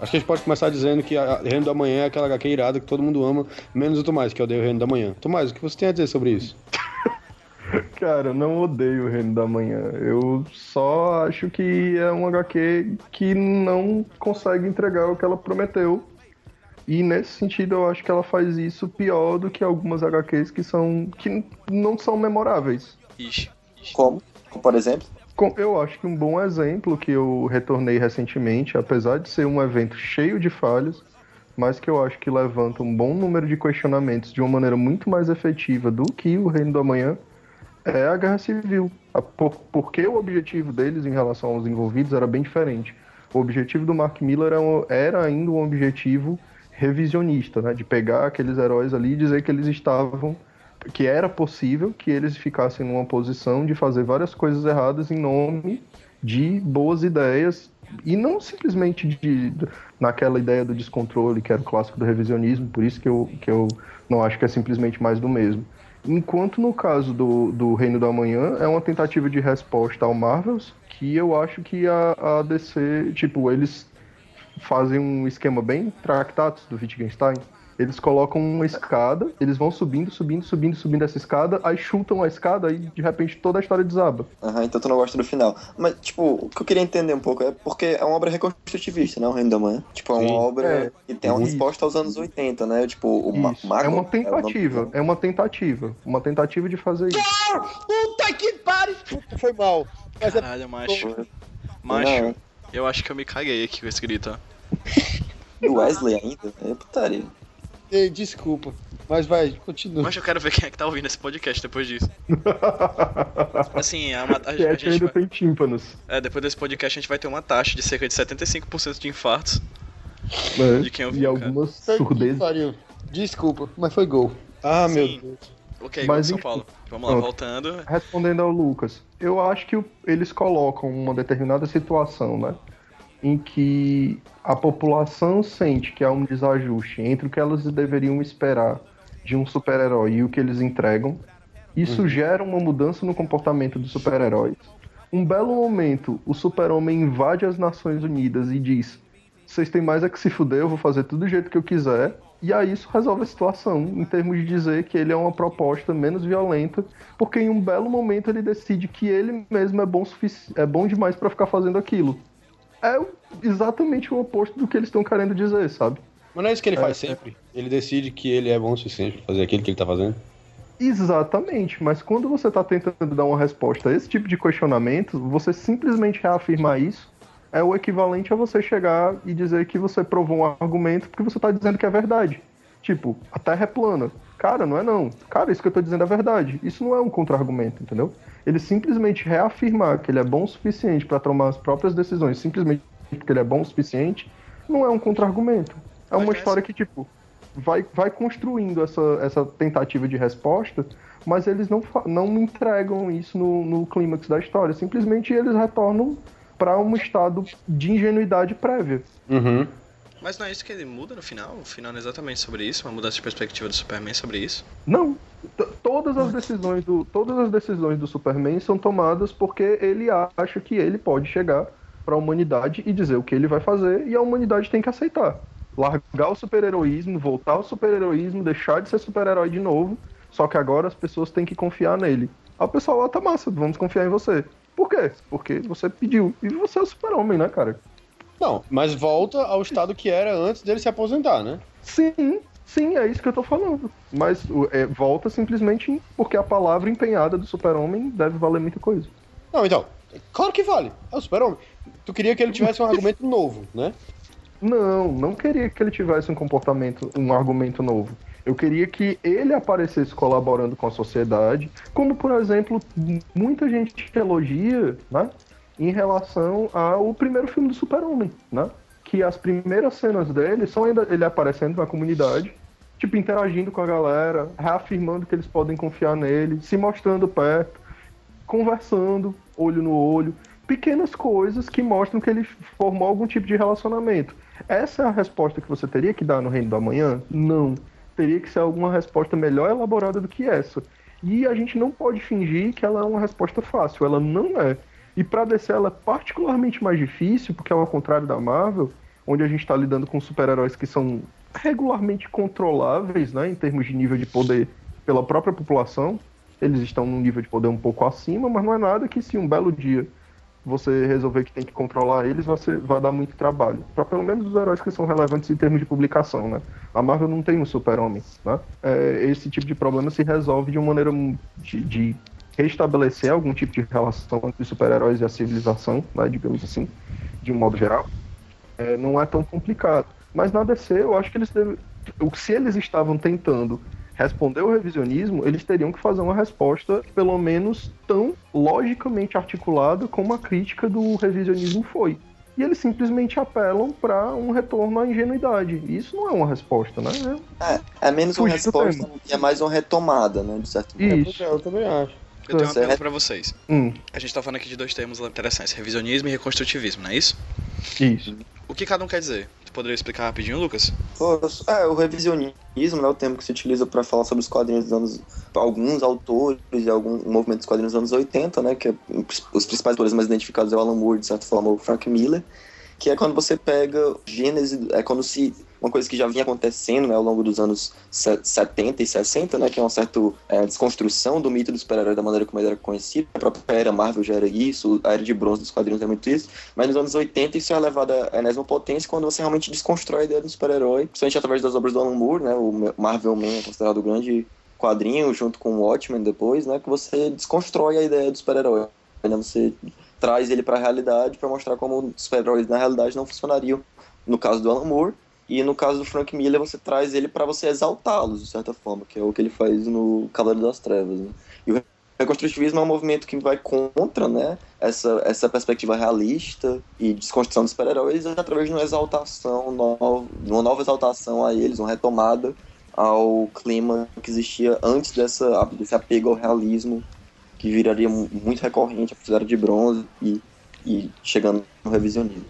Acho que a gente pode começar dizendo que a Reino da Manhã é aquela HQ irada que todo mundo ama, menos o Tomás, que odeia o Reino da Manhã. Tomás, o que você tem a dizer sobre isso? Cara, eu não odeio o Reino da Manhã. Eu só acho que é um HQ que não consegue entregar o que ela prometeu. E nesse sentido eu acho que ela faz isso pior do que algumas HQs que são. que não são memoráveis. Ixi. Como? Por exemplo? Eu acho que um bom exemplo que eu retornei recentemente, apesar de ser um evento cheio de falhas, mas que eu acho que levanta um bom número de questionamentos de uma maneira muito mais efetiva do que o Reino do Amanhã, é a Guerra Civil. Por, porque o objetivo deles em relação aos envolvidos era bem diferente. O objetivo do Mark Miller era, era ainda um objetivo revisionista, né? de pegar aqueles heróis ali e dizer que eles estavam que era possível que eles ficassem numa posição de fazer várias coisas erradas em nome de boas ideias e não simplesmente de, de, naquela ideia do descontrole que era o clássico do revisionismo, por isso que eu, que eu não acho que é simplesmente mais do mesmo. Enquanto no caso do, do Reino da Manhã é uma tentativa de resposta ao Marvels, que eu acho que a, a DC, tipo, eles fazem um esquema bem tractatus do Wittgenstein, eles colocam uma escada, eles vão subindo, subindo, subindo, subindo essa escada, aí chutam a escada e de repente toda a história desaba. Aham, uhum, então tu não gosta do final. Mas, tipo, o que eu queria entender um pouco é porque é uma obra reconstrutivista, né? O Reino da Manhã. Tipo, é uma Sim. obra é. que tem uma Isso. resposta aos anos 80, né? Tipo, o Isso. Mago. É uma tentativa, é, é, uma tentativa. Uma tentativa de fazer isso. Puta que pariu! Foi mal. Mas é Caralho, é... macho. Macho, eu acho que eu me caguei aqui com esse grito, ó. Do Wesley ainda? É putaria. Ei, desculpa. Mas vai, continua. Mas eu quero ver quem é que tá ouvindo esse podcast depois disso. assim, a, a, a, a gente ainda vai... tem tímpanos. É, depois desse podcast a gente vai ter uma taxa de cerca de 75% de infartos. É, de quem ouviu, E algumas surdezas. Desculpa, mas foi gol. Ah, Sim. meu Deus. Ok, mas, São Paulo. Vamos lá, voltando. Respondendo ao Lucas, eu acho que eles colocam uma determinada situação, né? Em que a população sente que há um desajuste entre o que elas deveriam esperar de um super-herói e o que eles entregam, isso uhum. gera uma mudança no comportamento dos super-heróis. Um belo momento, o super-homem invade as Nações Unidas e diz: vocês têm mais é que se fuder, eu vou fazer tudo do jeito que eu quiser. E aí isso resolve a situação, em termos de dizer que ele é uma proposta menos violenta, porque em um belo momento ele decide que ele mesmo é bom, é bom demais para ficar fazendo aquilo é exatamente o oposto do que eles estão querendo dizer, sabe? Mas não é isso que ele faz é, sempre. Ele decide que ele é bom o suficiente pra fazer aquilo que ele tá fazendo. Exatamente, mas quando você tá tentando dar uma resposta a esse tipo de questionamento, você simplesmente reafirmar isso é o equivalente a você chegar e dizer que você provou um argumento porque você tá dizendo que é verdade. Tipo, a Terra é plana. Cara, não é não. Cara, isso que eu tô dizendo é verdade. Isso não é um contra-argumento, entendeu? Ele simplesmente reafirmar que ele é bom o suficiente para tomar as próprias decisões, simplesmente porque ele é bom o suficiente, não é um contra-argumento. É uma história que, tipo, vai, vai construindo essa, essa tentativa de resposta, mas eles não, não entregam isso no, no clímax da história. Simplesmente eles retornam para um estado de ingenuidade prévia. Uhum. Mas não é isso que ele muda no final? O final é exatamente sobre isso? Uma mudança de perspectiva do Superman sobre isso? Não. T todas as decisões do todas as decisões do Superman são tomadas porque ele acha que ele pode chegar para a humanidade e dizer o que ele vai fazer e a humanidade tem que aceitar. Largar o super-heroísmo, voltar ao super-heroísmo, deixar de ser super-herói de novo, só que agora as pessoas têm que confiar nele. Aí o pessoal, lá tá massa, vamos confiar em você. Por quê? Porque você pediu. E você é o super-homem, né, cara? Não, mas volta ao estado que era antes dele se aposentar, né? Sim, sim, é isso que eu tô falando. Mas é, volta simplesmente porque a palavra empenhada do super-homem deve valer muita coisa. Não, então, claro que vale. É o super-homem. Tu queria que ele tivesse um argumento novo, né? Não, não queria que ele tivesse um comportamento, um argumento novo. Eu queria que ele aparecesse colaborando com a sociedade, como por exemplo, muita gente elogia, né? Em relação ao primeiro filme do Super-Homem, né? Que as primeiras cenas dele são ainda ele aparecendo na comunidade, tipo, interagindo com a galera, reafirmando que eles podem confiar nele, se mostrando perto, conversando, olho no olho. Pequenas coisas que mostram que ele formou algum tipo de relacionamento. Essa é a resposta que você teria que dar no Reino do Amanhã? Não teria que ser alguma resposta melhor elaborada do que essa. E a gente não pode fingir que ela é uma resposta fácil, ela não é. E para DC ela é particularmente mais difícil, porque ao contrário da Marvel, onde a gente está lidando com super-heróis que são regularmente controláveis, né, em termos de nível de poder pela própria população, eles estão num nível de poder um pouco acima, mas não é nada que se um belo dia você resolver que tem que controlar eles, você vai dar muito trabalho. Para pelo menos os heróis que são relevantes em termos de publicação, né? A Marvel não tem um super-homem, né? É, esse tipo de problema se resolve de uma maneira de, de restabelecer algum tipo de relação entre os super-heróis e a civilização, né, digamos assim, de um modo geral. É, não é tão complicado. Mas na DC, eu acho que eles devem... Se eles estavam tentando responder o revisionismo, eles teriam que fazer uma resposta, pelo menos, tão logicamente articulada como a crítica do revisionismo foi. E eles simplesmente apelam para um retorno à ingenuidade. E isso não é uma resposta, né? É, é menos uma resposta e é mais uma retomada, né? De certo modo. Isso. Eu também acho. Eu tenho uma pergunta pra vocês. Hum. A gente tá falando aqui de dois termos interessantes, revisionismo e reconstrutivismo, não é isso? Isso. O que cada um quer dizer? poderia explicar rapidinho, Lucas? É, o revisionismo né, o termo que se utiliza para falar sobre os quadrinhos dos anos. alguns autores e algum movimento dos quadrinhos dos anos 80, né? Que é, os principais autores mais identificados é o Alan Moore, de certa forma, o Frank Miller que é quando você pega gênese, é quando se uma coisa que já vinha acontecendo né, ao longo dos anos 70 e 60, né, que é uma certa é, desconstrução do mito do super-herói da maneira como ele era conhecido. A própria era Marvel já era isso, a era de bronze dos quadrinhos é muito isso. Mas nos anos 80 isso é levado à enésima potência quando você realmente desconstrói a ideia do super-herói, principalmente através das obras do Alan Moore, né, o Marvel Man é considerado o grande quadrinho, junto com o Watchmen depois, né, que você desconstrói a ideia do super-herói. Né, você traz ele para a realidade para mostrar como os super-heróis na realidade não funcionariam. No caso do Alan Moore, e no caso do Frank Miller, você traz ele para você exaltá-los, de certa forma, que é o que ele faz no Cavaleiro das Trevas. Né? E o reconstrutivismo é um movimento que vai contra né, essa, essa perspectiva realista e desconstrução dos super-heróis através de uma exaltação, nova, uma nova exaltação a eles, uma retomada ao clima que existia antes dessa, desse apego ao realismo que viraria muito recorrente a Era de Bronze e, e chegando no revisionismo.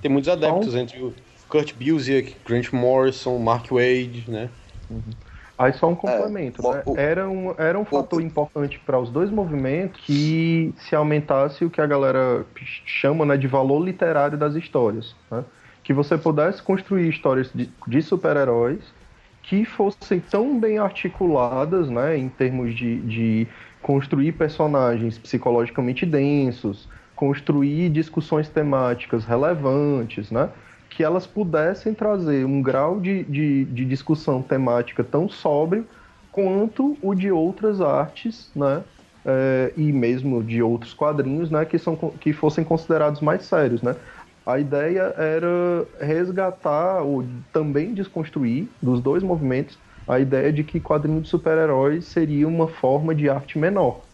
Tem muitos adeptos então, entre o Kurt Busiek, Grant Morrison, Mark Wade, né? Uhum. Aí só um complemento, é, né? o, era um, era um fator o, importante para os dois movimentos que se aumentasse o que a galera chama né, de valor literário das histórias. Né? Que você pudesse construir histórias de, de super-heróis que fossem tão bem articuladas né, em termos de, de construir personagens psicologicamente densos, construir discussões temáticas relevantes, né? Que elas pudessem trazer um grau de, de, de discussão temática tão sóbrio quanto o de outras artes, né? É, e mesmo de outros quadrinhos, né? Que, são, que fossem considerados mais sérios, né? A ideia era resgatar ou também desconstruir dos dois movimentos a ideia de que quadrinho de super-heróis seria uma forma de arte menor.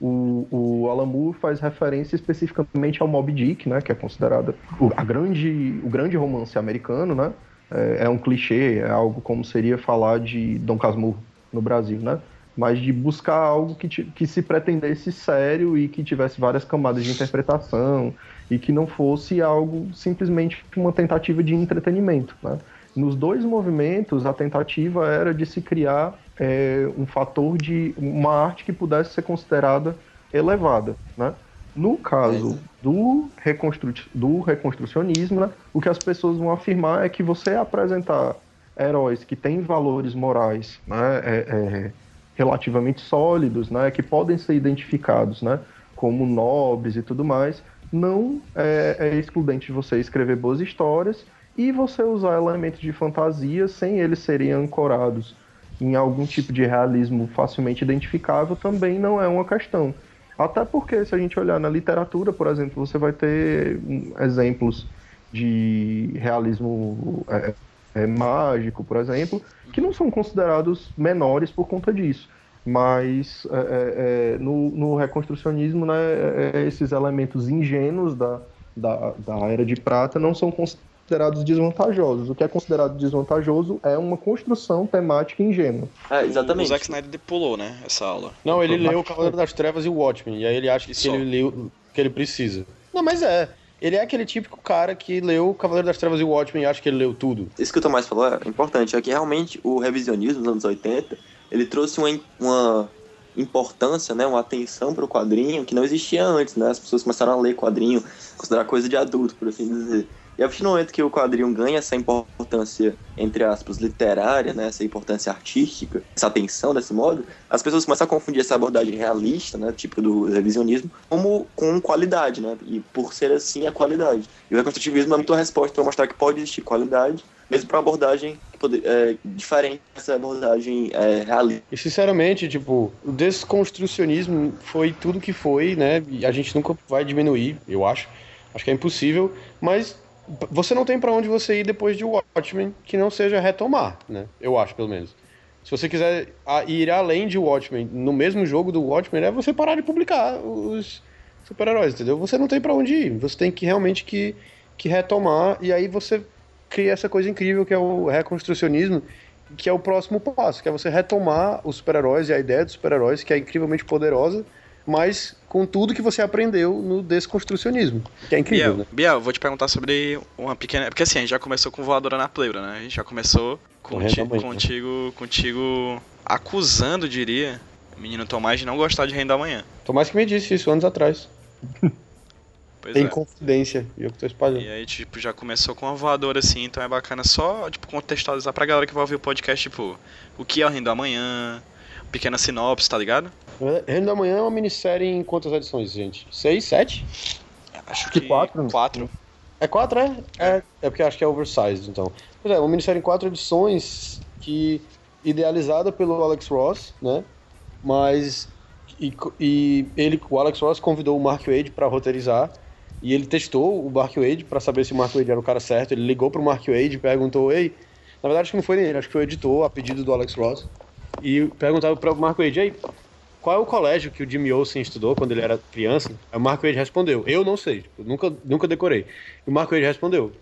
O, o Alan Moore faz referência especificamente ao Moby Dick, né, que é considerado o, a grande, o grande romance americano, né? É, é um clichê, é algo como seria falar de Dom Casmurro no Brasil, né? Mas de buscar algo que, que se pretendesse sério e que tivesse várias camadas de interpretação e que não fosse algo simplesmente uma tentativa de entretenimento, né? Nos dois movimentos, a tentativa era de se criar é, um fator de uma arte que pudesse ser considerada elevada, né? No caso do, reconstru do reconstrucionismo, né, o que as pessoas vão afirmar é que você apresentar heróis que têm valores morais né, é, é, relativamente sólidos, né, que podem ser identificados né, como nobres e tudo mais, não é, é excludente de você escrever boas histórias e você usar elementos de fantasia sem eles serem ancorados em algum tipo de realismo facilmente identificável também não é uma questão. Até porque, se a gente olhar na literatura, por exemplo, você vai ter hum, exemplos de realismo é, é, mágico, por exemplo, que não são considerados menores por conta disso. Mas é, é, é no, no, reconstrucionismo, né, é, esses elementos ingênuos da, da, da Era de Prata não são considerados desvantajosos. O que é considerado desvantajoso é uma construção temática ingênua. É, exatamente. O Zack Snyder pulou, né, essa aula. Não, ele leu o Cavaleiro das Trevas e o Watchmen, e aí ele acha que ele leu que ele precisa. Não, mas é. Ele é aquele típico cara que leu o Cavaleiro das Trevas e o Watchmen e acha que ele leu tudo. Isso que o Tomás falou é importante, é que realmente o revisionismo nos anos 80, ele trouxe uma, uma importância, né, uma atenção para o quadrinho que não existia antes, né? As pessoas começaram a ler quadrinho, considerar coisa de adulto, por assim dizer. E a partir do momento que o quadrinho ganha essa importância, entre aspas, literária, né, essa importância artística, essa atenção desse modo, as pessoas começam a confundir essa abordagem realista, né, tipo do revisionismo, como com qualidade, né, e por ser assim a qualidade. E o reconstrutivismo é muito a resposta para mostrar que pode existir qualidade, mesmo para abordagem é, diferente dessa abordagem é, realista. E sinceramente, tipo, o desconstrucionismo foi tudo que foi, né, e a gente nunca vai diminuir, eu acho. Acho que é impossível, mas você não tem para onde você ir depois de Watchmen que não seja retomar, né? Eu acho, pelo menos. Se você quiser ir além de Watchmen, no mesmo jogo do Watchmen, é você parar de publicar os super-heróis, entendeu? Você não tem para onde ir. Você tem que realmente que, que retomar e aí você cria essa coisa incrível que é o reconstrucionismo, que é o próximo passo, que é você retomar os super-heróis e a ideia dos super-heróis, que é incrivelmente poderosa, mas com tudo que você aprendeu no desconstrucionismo, que é incrível, Biel, né? Biel, vou te perguntar sobre uma pequena... Porque assim, a gente já começou com voadora na pleura, né? A gente já começou conti... Né? contigo, contigo acusando, diria, o menino Tomás de não gostar de Reino da Manhã. Tomás que me disse isso anos atrás. Pois Tem é. confidência, e eu que tô espalhando. E aí, tipo, já começou com uma voadora assim, então é bacana só, tipo, contextualizar pra galera que vai ouvir o podcast, tipo, o que é o Reino da Manhã, pequena sinopse, tá ligado? Reino da Manhã é uma minissérie em quantas edições, gente? Seis, sete? Acho que quatro. Quatro. É quatro, é? É, é porque acho que é oversized, então. Pois é, uma minissérie em quatro edições que idealizada pelo Alex Ross, né? Mas e, e ele, o Alex Ross convidou o Mark Wade para roteirizar e ele testou o Mark Wade para saber se o Mark Wade era o cara certo. Ele ligou pro Mark Wade e perguntou: "Ei, na verdade acho que não foi nem ele, acho que foi o editor a pedido do Alex Ross e perguntava para o Mark Wade: "Ei, qual é o colégio que o Jimmy Olsen estudou quando ele era criança?" Aí o Mark Wade respondeu: "Eu não sei, eu nunca nunca decorei." E o Mark Wade respondeu: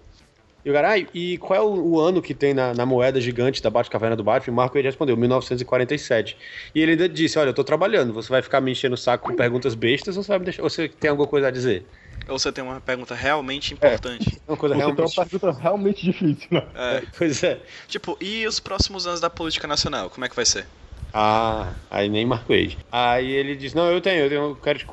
e o cara, ah, e qual é o, o, ano que tem na, na moeda gigante da Batcaverna do Batman? O Marco ele respondeu, 1947. E ele ainda disse, olha, eu tô trabalhando, você vai ficar me enchendo o saco com perguntas bestas ou você vai me deixar, ou você tem alguma coisa a dizer? Ou você tem uma pergunta realmente importante. É, uma coisa Você realmente... uma pergunta realmente difícil, né? É. Pois é. Tipo, e os próximos anos da política nacional, como é que vai ser? Ah, aí nem Marco. Aí ele disse, não, eu tenho, eu, tenho, eu quero te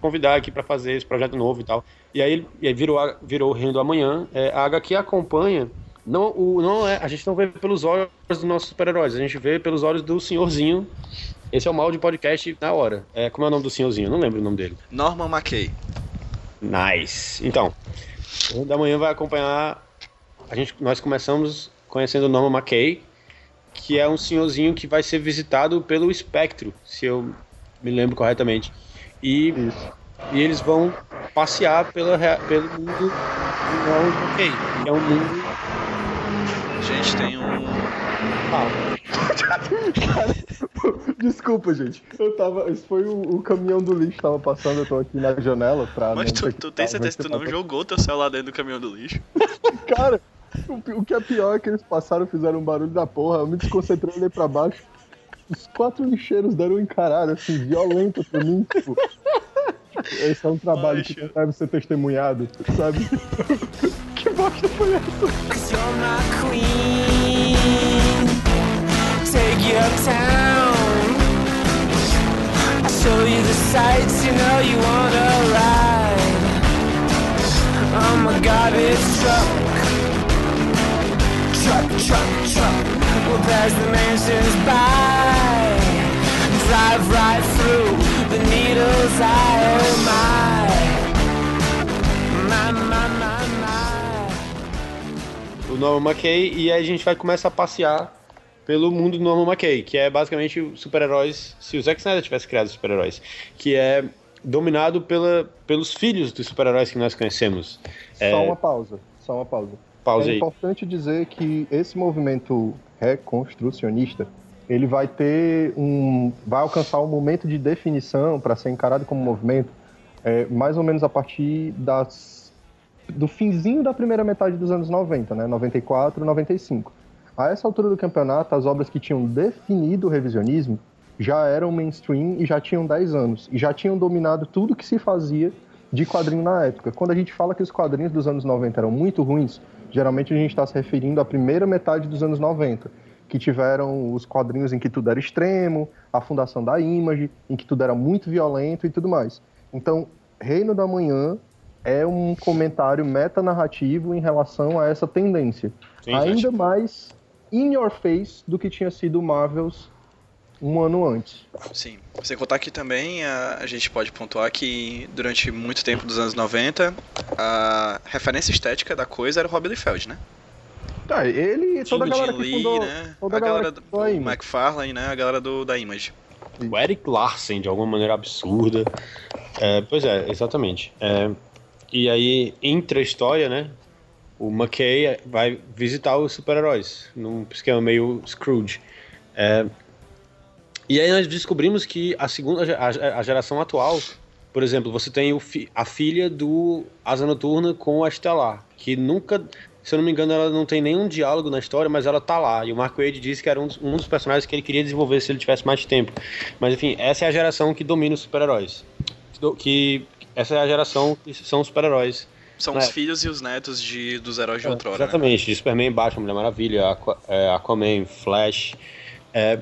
convidar aqui para fazer esse projeto novo e tal. E aí, e aí virou, virou o Reino do Amanhã. É, a HQ acompanha. Não, o, não é, a gente não vê pelos olhos dos nossos super-heróis, a gente vê pelos olhos do senhorzinho. Esse é o mal de podcast na hora. É, como é o nome do senhorzinho? Não lembro o nome dele. Norman McKay. Nice. Então, o Reino da Manhã vai acompanhar. A gente, nós começamos conhecendo o Norman McKay, que é um senhorzinho que vai ser visitado pelo espectro, se eu me lembro corretamente. E, e eles vão passear pela, pelo mundo não ok, que é um mundo. Gente, tem um. Cara, desculpa, gente. Eu tava. Esse foi o, o, caminhão do lixo tava passando, eu tô aqui na janela pra. Mas tu, tu tem certeza que tu não jogou teu celular dentro do caminhão do lixo? Cara, o, o, que é pior é que eles passaram fizeram um barulho da porra, eu me desconcentrei olhei pra baixo. Os quatro lixeiros deram um encarada assim, violento pra mim, tipo. Esse é um trabalho Poxa. que deve ser testemunhado, sabe? que bosta foi essa? Take you uptown. I show you the sights, you know you wanna ride. I'm a garbage truck. Truck, truck, truck. Pass the mansions by. Drive right through. the needles, I oh my. My, my, my, my. o Norman McKay e aí a gente vai começar a passear pelo mundo do Norman McKay, que é basicamente os super-heróis, se o Zack Snyder tivesse criado os super-heróis, que é dominado pela, pelos filhos dos super-heróis que nós conhecemos. É, Só uma pausa, só uma pausa. Pausa é aí. importante dizer que esse movimento reconstrucionista ele vai ter um vai alcançar um momento de definição para ser encarado como movimento é, mais ou menos a partir das do finzinho da primeira metade dos anos 90, né, 94, 95. A essa altura do campeonato, as obras que tinham definido o revisionismo já eram mainstream e já tinham 10 anos e já tinham dominado tudo que se fazia de quadrinho na época. Quando a gente fala que os quadrinhos dos anos 90 eram muito ruins, geralmente a gente está se referindo à primeira metade dos anos 90, que tiveram os quadrinhos em que tudo era extremo, a fundação da Image, em que tudo era muito violento e tudo mais. Então, Reino da Manhã é um comentário metanarrativo em relação a essa tendência. Sim, Ainda gente. mais in your face do que tinha sido Marvels um ano antes. Sim. Sem contar que também a, a gente pode pontuar que durante muito tempo dos anos 90, a referência estética da coisa era o Rob Liefeld, né? Tá, ele e toda a galera que Lee, fundou, né? toda A galera que do fundou a Image. McFarlane, né? A galera do, da Image. O Eric Larsen, de alguma maneira absurda. É, pois é, exatamente. É, e aí, entre a história, né? O McKay vai visitar os super-heróis, num esquema meio Scrooge. É, e aí nós descobrimos que a segunda a, a geração atual, por exemplo, você tem fi- a filha do Asa Noturna com a Estelar, que nunca, se eu não me engano, ela não tem nenhum diálogo na história, mas ela tá lá. E o Mark Wade disse que era um dos, um dos personagens que ele queria desenvolver se ele tivesse mais tempo. Mas enfim, essa é a geração que domina os super-heróis. Que essa é a geração que são os super-heróis. São É. os filhos e os netos de, dos heróis de outrora. né? Exatamente, de Superman, Batman, Mulher Maravilha, é, Aquaman, Flash. É,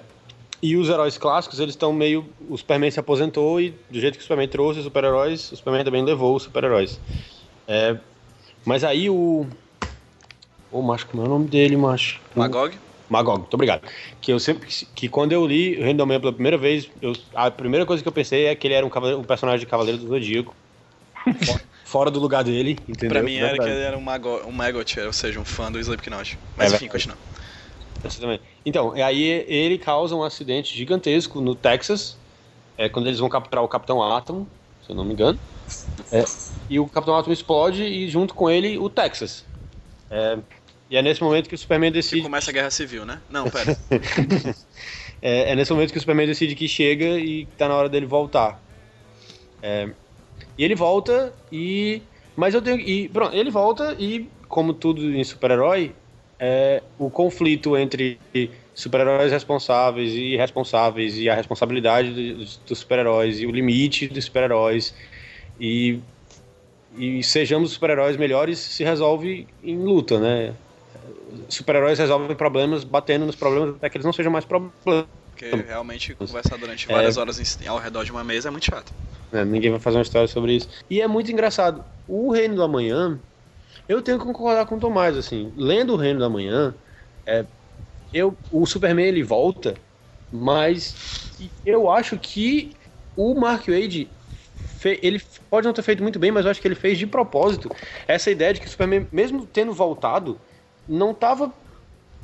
e os heróis clássicos, eles estão meio. O Superman se aposentou e, do jeito que o Superman trouxe os super-heróis, o Superman também levou os super-heróis. É, mas aí o. Ô, macho, como é o nome dele, macho? Magog? Magog, muito obrigado. Que eu sempre. Que quando eu li da Manhã pela primeira vez, eu- a primeira coisa que eu pensei é que ele era um, cavaleiro- um personagem de Cavaleiro do Zodíaco. Fo- Fora do lugar dele, entendeu? Pra mim era que ele era um, Mago, um Maggot, ou seja, um fã do Slipknot. Mas É enfim, verdade. Continua. Exatamente. Então, aí ele causa um acidente gigantesco no Texas, é, quando eles vão capturar o Capitão Atom, se eu não me engano. É, e o Capitão Atom explode e junto com ele o Texas. É, e é nesse momento que o Superman decide. começa a guerra civil, né? Não, pera. É, é nesse momento que o Superman decide que chega e tá na hora dele voltar. É, e ele volta e. Mas eu tenho. E, pronto, ele volta e, como tudo em super-herói, é, o conflito entre super-heróis responsáveis e irresponsáveis e a responsabilidade dos, dos super-heróis e o limite dos super-heróis e, e sejamos super-heróis melhores se resolve em luta, né? Super-heróis resolvem problemas batendo nos problemas até que eles não sejam mais problemas. Porque realmente conversar durante várias horas em- ao redor de uma mesa é muito chato. né? Ninguém vai fazer uma história sobre isso. E é muito engraçado. O Reino do Amanhã, eu tenho que concordar com o Tomás, assim. Lendo o Reino do Amanhã, é, eu, o Superman ele volta, mas eu acho que o Mark Wade ele pode não ter feito muito bem, mas eu acho que ele fez de propósito essa ideia de que o Superman, mesmo tendo voltado, não estava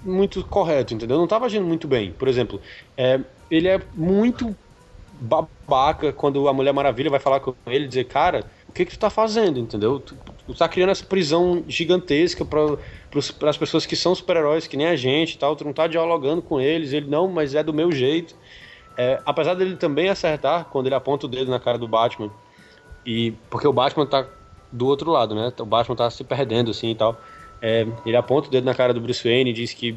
muito correto, entendeu? Não estava agindo muito bem. Por exemplo, é, ele é muito babaca quando a Mulher Maravilha vai falar com ele e dizer, cara, o que que tu tá fazendo, entendeu? Tu tá criando essa prisão gigantesca para as pessoas que são super-heróis, que nem a gente e tal, tu não tá dialogando com eles, ele não, mas é do meu jeito. É, apesar dele também acertar quando ele aponta o dedo na cara do Batman, e porque o Batman tá do outro lado, né? O Batman tá se perdendo assim e tal. É, ele aponta o dedo na cara do Bruce Wayne e diz que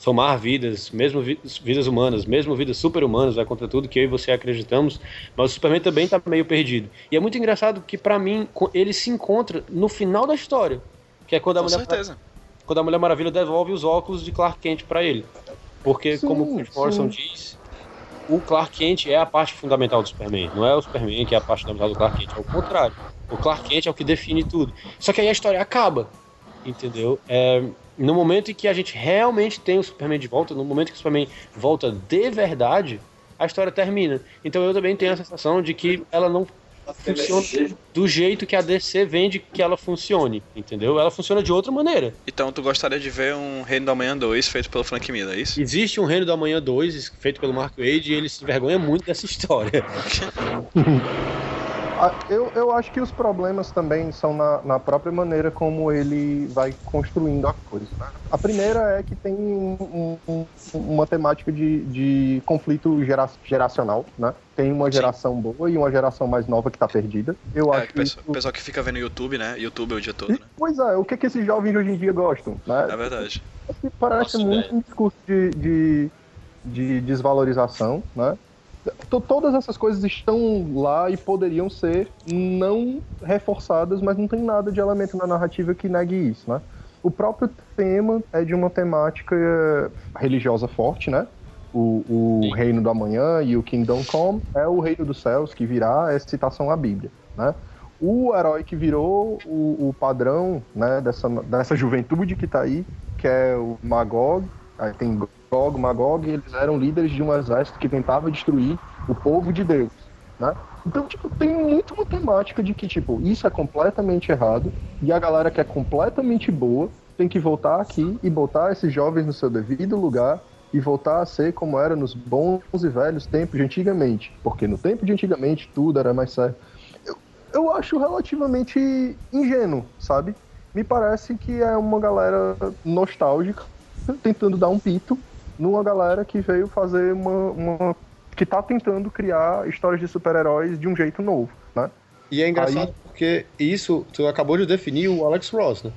somar vidas, mesmo vi- vidas humanas, mesmo vidas super-humanas, vai contra tudo que eu e você acreditamos, mas o Superman também tá meio perdido. E é muito engraçado que pra mim ele se encontra no final da história, que é quando a Com mulher certeza. quando a Mulher Maravilha devolve os óculos de Clark Kent pra ele. Porque, Sim, como o Chris Morrison diz, o Clark Kent é a parte fundamental do Superman. Não é o Superman que é a parte fundamental do Clark Kent, é o contrário. O Clark Kent é o que define tudo. Só que aí a história acaba, entendeu? É, no momento em que a gente realmente tem o Superman de volta, no momento que o Superman volta de verdade, a história termina. Então eu também tenho a sensação de que ela não funciona do jeito que a DC vende que ela funcione, entendeu? Ela funciona de outra maneira. Então tu gostaria de ver um Reino da Manhã 2 feito pelo Frank Miller, é isso? Existe um Reino da Manhã 2, feito pelo Mark Wade, e ele se envergonha muito dessa história. Eu, eu acho que os problemas também são na, na própria maneira como ele vai construindo a coisa. né? A primeira é que tem um- um- uma temática de, de conflito gera- geracional, né? Tem uma Sim. geração boa e uma geração mais nova que tá perdida. Eu É, acho que o que pessoal, isso- o pessoal que fica vendo YouTube, né? YouTube o dia todo, né? Pois é, o que, que esses jovens de hoje em dia gostam, né? É verdade. parece Nossa, muito velho. um discurso de, de, de desvalorização, né? To- Todas essas coisas estão lá e poderiam ser não reforçadas, mas não tem nada de elemento na narrativa que negue isso, né? O próprio tema é de uma temática religiosa forte, né? O, o reino do amanhã e o Kingdom Come é o reino dos céus que virá é citação à Bíblia, né? O herói que virou o, o padrão né, dessa, dessa juventude que tá aí, que é o Magog, aí tem Gog, Magog, eles eram líderes de um exército que tentava destruir o povo de Deus, né? Então, tipo, tem muito uma temática de que, tipo, isso é completamente errado e a galera que é completamente boa tem que voltar aqui e botar esses jovens no seu devido lugar e voltar a ser como era nos bons e velhos tempos de antigamente. Porque no tempo de antigamente tudo era mais sério. Eu, eu acho relativamente ingênuo, sabe? Me parece que é uma galera nostálgica tentando dar um pito numa galera que veio fazer uma. uma- que tá tentando criar histórias de super-heróis de um jeito novo, né? E é engraçado porque isso, tu acabou de definir o Alex Ross, né?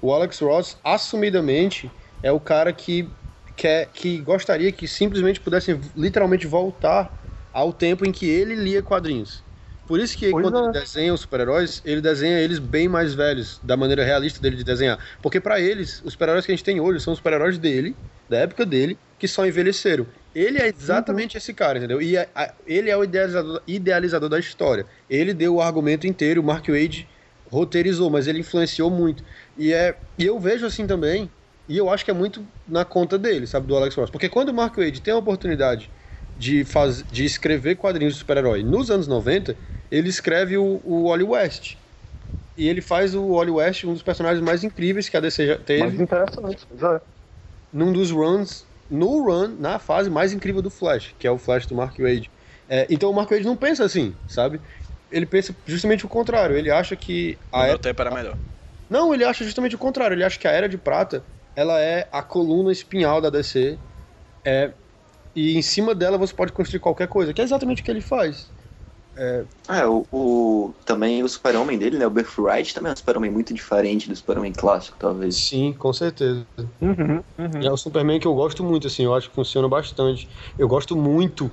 O Alex Ross, assumidamente, é o cara que quer, que gostaria que simplesmente pudessem literalmente voltar ao tempo em que ele lia quadrinhos. Por isso que Pois quando é. ele desenha os super-heróis, ele desenha eles bem mais velhos, da maneira realista dele de desenhar. Porque pra eles, os super-heróis que a gente tem hoje são os super-heróis dele, da época dele, que só envelheceram. Ele é exatamente esse cara, entendeu? E a- a- ele é o idealizador, idealizador da história. Ele deu o argumento inteiro, o Mark Wade roteirizou, mas ele influenciou muito. E, é, e eu vejo assim também, e eu acho que é muito na conta dele, sabe, do Alex Ross. Porque quando o Mark Wade tem a oportunidade de, faz, de escrever quadrinhos de super-herói nos anos 90, ele escreve o, o Wally West. E ele faz o Wally West um dos personagens mais incríveis que a DC já teve Mais interessante, pois é. num dos runs, no run, na fase mais incrível do Flash, que é o Flash do Mark Wade. É, então o Mark Wade não pensa assim, sabe? Ele pensa justamente o contrário. Ele acha que a No era... meu tempo era melhor. Não, ele acha justamente o contrário. Ele acha que a Era de Prata ela é a coluna espinhal da DC. É, e em cima dela você pode construir qualquer coisa, que é exatamente o que ele faz. É, o, o- também o super-homem dele, né? O Birthright também é um super-homem muito diferente do super-homem clássico, talvez. Sim, com certeza. Uhum, uhum. É o Superman que eu gosto muito, assim, eu acho que funciona bastante. Eu gosto muito.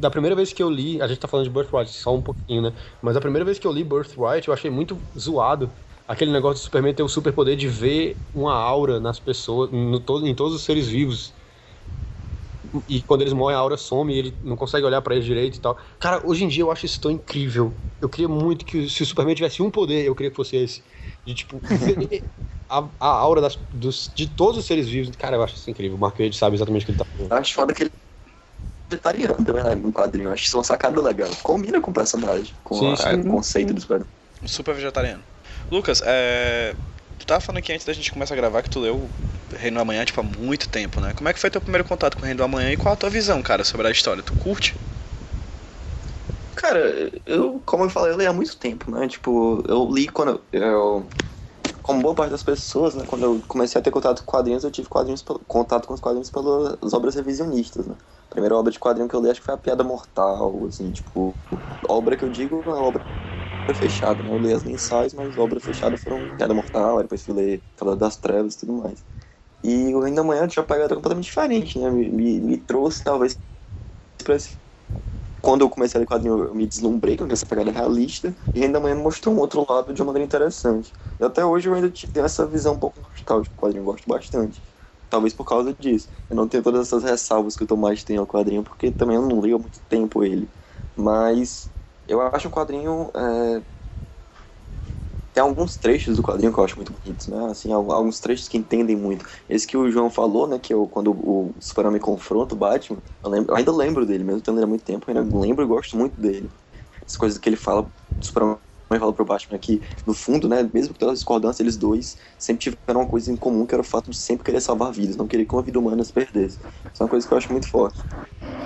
Da primeira vez que eu li, a gente tá falando de Birthright só um pouquinho, né? Mas a primeira vez que eu li Birthright, eu achei muito zoado aquele negócio do Superman ter o superpoder de ver uma aura nas pessoas, no, todo, em todos os seres vivos. E quando eles morrem, a aura some e ele não consegue olhar pra eles direito e tal. Cara, hoje em dia eu acho isso tão incrível. Eu queria muito que se o Superman tivesse um poder, eu queria que fosse esse. De tipo, a, a aura das, dos, de todos os seres vivos. Cara, eu acho isso incrível. O Mark Wade sabe exatamente o que ele tá falando. Eu acho foda que ele é vegetariano também, né? No quadrinho. Acho isso uma sacada legal. Combina com o personagem, com Sim, a- sim. o conceito do super Um super vegetariano. Lucas, é. Tu tava falando aqui antes da gente começar a gravar que tu leu Reino do Amanhã, tipo, há muito tempo, né? Como é que foi teu primeiro contato com o Reino do Amanhã e qual a tua visão, cara, sobre a história? Tu curte? Cara, eu, como eu falei, eu leio há muito tempo, né? Tipo, eu li quando eu. como boa parte das pessoas, né? Quando eu comecei a ter contato com quadrinhos, eu tive quadrinhos, contato com os quadrinhos pelas obras revisionistas, né? A primeira obra de quadrinho que eu li acho que foi A Piada Mortal, assim, tipo. Obra que eu digo é uma obra fechada, né? Eu li as mensais, mas obra fechada foram Piada Mortal, depois fui ler Cavaleiro das Trevas e tudo mais. E o Reino da Manhã tinha uma pegada completamente diferente, né? Me, me, me trouxe, talvez, pra esse quando eu comecei a ler quadrinho, eu me deslumbrei com essa pegada realista, e ainda amanhã mostrou um outro lado de uma maneira interessante. E até hoje eu ainda tenho essa visão um pouco nostálgica do quadrinho, eu gosto bastante. Talvez por causa disso. Eu não tenho todas essas ressalvas que o Tomás tem ao quadrinho, porque também eu não leio há muito tempo ele. Mas eu acho um quadrinho é, Tem alguns trechos do quadrinho que eu acho muito bonitos, né? Assim, al- alguns trechos que entendem muito. Esse que o João falou, né? Que eu, quando o Super-Homem confronta o Batman, eu, lembro, eu ainda lembro dele, mesmo tendo ele há muito tempo, eu ainda lembro e gosto muito dele. As coisas que ele fala, o Super-Homem fala pro Batman que, no fundo, né? Mesmo com todas as discordâncias, eles dois sempre tiveram uma coisa em comum, que era o fato de sempre querer salvar vidas, não querer que uma vida humana se perdesse. Isso é uma coisa que eu acho muito forte.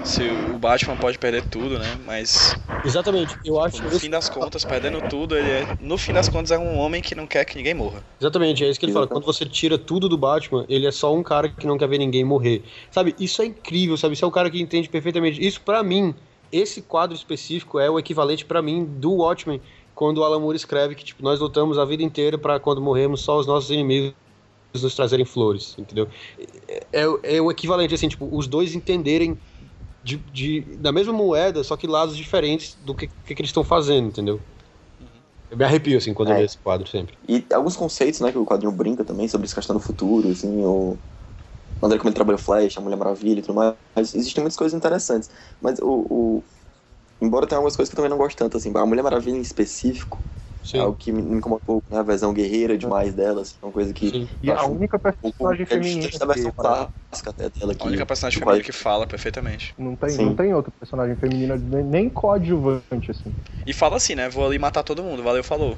Se o Batman pode perder tudo, né? Mas Exatamente. Eu acho no fim das contas, perdendo tudo, ele é, no fim das contas é um homem que não quer que ninguém morra. Exatamente, é isso que ele fala. Quando você tira tudo do Batman, ele é só um cara que não quer ver ninguém morrer. Sabe, isso é incrível, sabe? Isso é um cara que entende perfeitamente. Isso, pra mim, esse quadro específico é o equivalente pra mim do Watchmen, quando o Alan Moore escreve que, tipo, nós lutamos a vida inteira pra quando morremos só os nossos inimigos nos trazerem flores, entendeu? É, é- é o equivalente, assim, tipo, os dois entenderem de, de- da mesma moeda, só que lados diferentes do que, que, que eles estão fazendo, entendeu? Eu me arrepio, assim, quando eu É. vejo esse quadro sempre. E alguns conceitos, né, que o quadrinho brinca também sobre essa questão do futuro, assim, o a maneira como ele trabalha o Flash, a Mulher Maravilha e tudo mais. Existem muitas coisas interessantes. Mas o, o- Embora tenha algumas coisas que eu também não gosto tanto, assim, a Mulher Maravilha em específico Sim, é algo que me incomoda um pouco, né? A versão guerreira demais dela, assim, é uma coisa que. sim. E a única um personagem é feminina. diferente da versão clássica até dela que. A única personagem que feminina que fala perfeitamente. Não tem, Sim. não tem outra personagem feminina nem, nem coadjuvante, assim. E fala assim, né? Vou ali matar todo mundo, valeu, falou.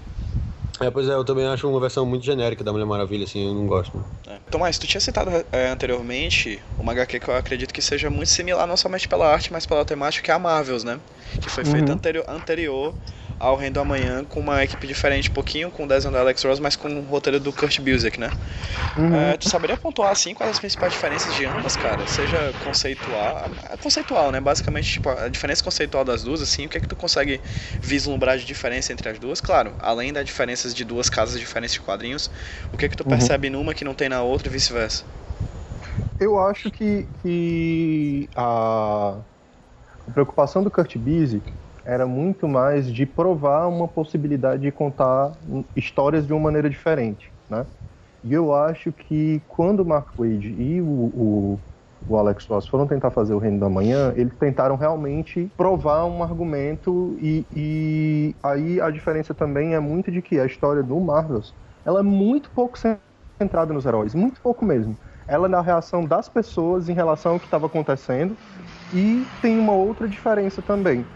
É, pois é, eu também acho uma versão muito genérica da Mulher Maravilha, assim, eu não gosto. É. Tomás, tu tinha citado é, anteriormente uma HQ que eu acredito que seja muito similar não somente pela arte, mas pela temática, que é a Marvels, né? Que foi feita Uhum. anterior, anterior ao Reino do Amanhã, com uma equipe diferente, um pouquinho com o desenho da Alex Ross, mas com o roteiro do Kurt Busiek, né? Uhum. É, tu saberia pontuar, assim, quais as principais diferenças de ambas, cara? Seja conceitual... É conceitual, né? Basicamente, tipo, a diferença conceitual das duas, assim, o que é que tu consegue vislumbrar de diferença entre as duas? Claro, além das diferenças de duas casas diferentes de quadrinhos, o que é que tu Uhum. percebe numa que não tem na outra e vice-versa? Eu acho que, que a, a preocupação do Kurt Busiek era muito mais de provar uma possibilidade de contar histórias de uma maneira diferente, né? E eu acho que quando o Mark Wade e o, o, o Alex Ross foram tentar fazer o Reino da Manhã, eles tentaram realmente provar um argumento e, e aí a diferença também é muito de que a história do Marvels, ela é muito pouco centrada nos heróis, muito pouco mesmo ela é na reação das pessoas em relação ao que estava acontecendo e tem uma outra diferença também.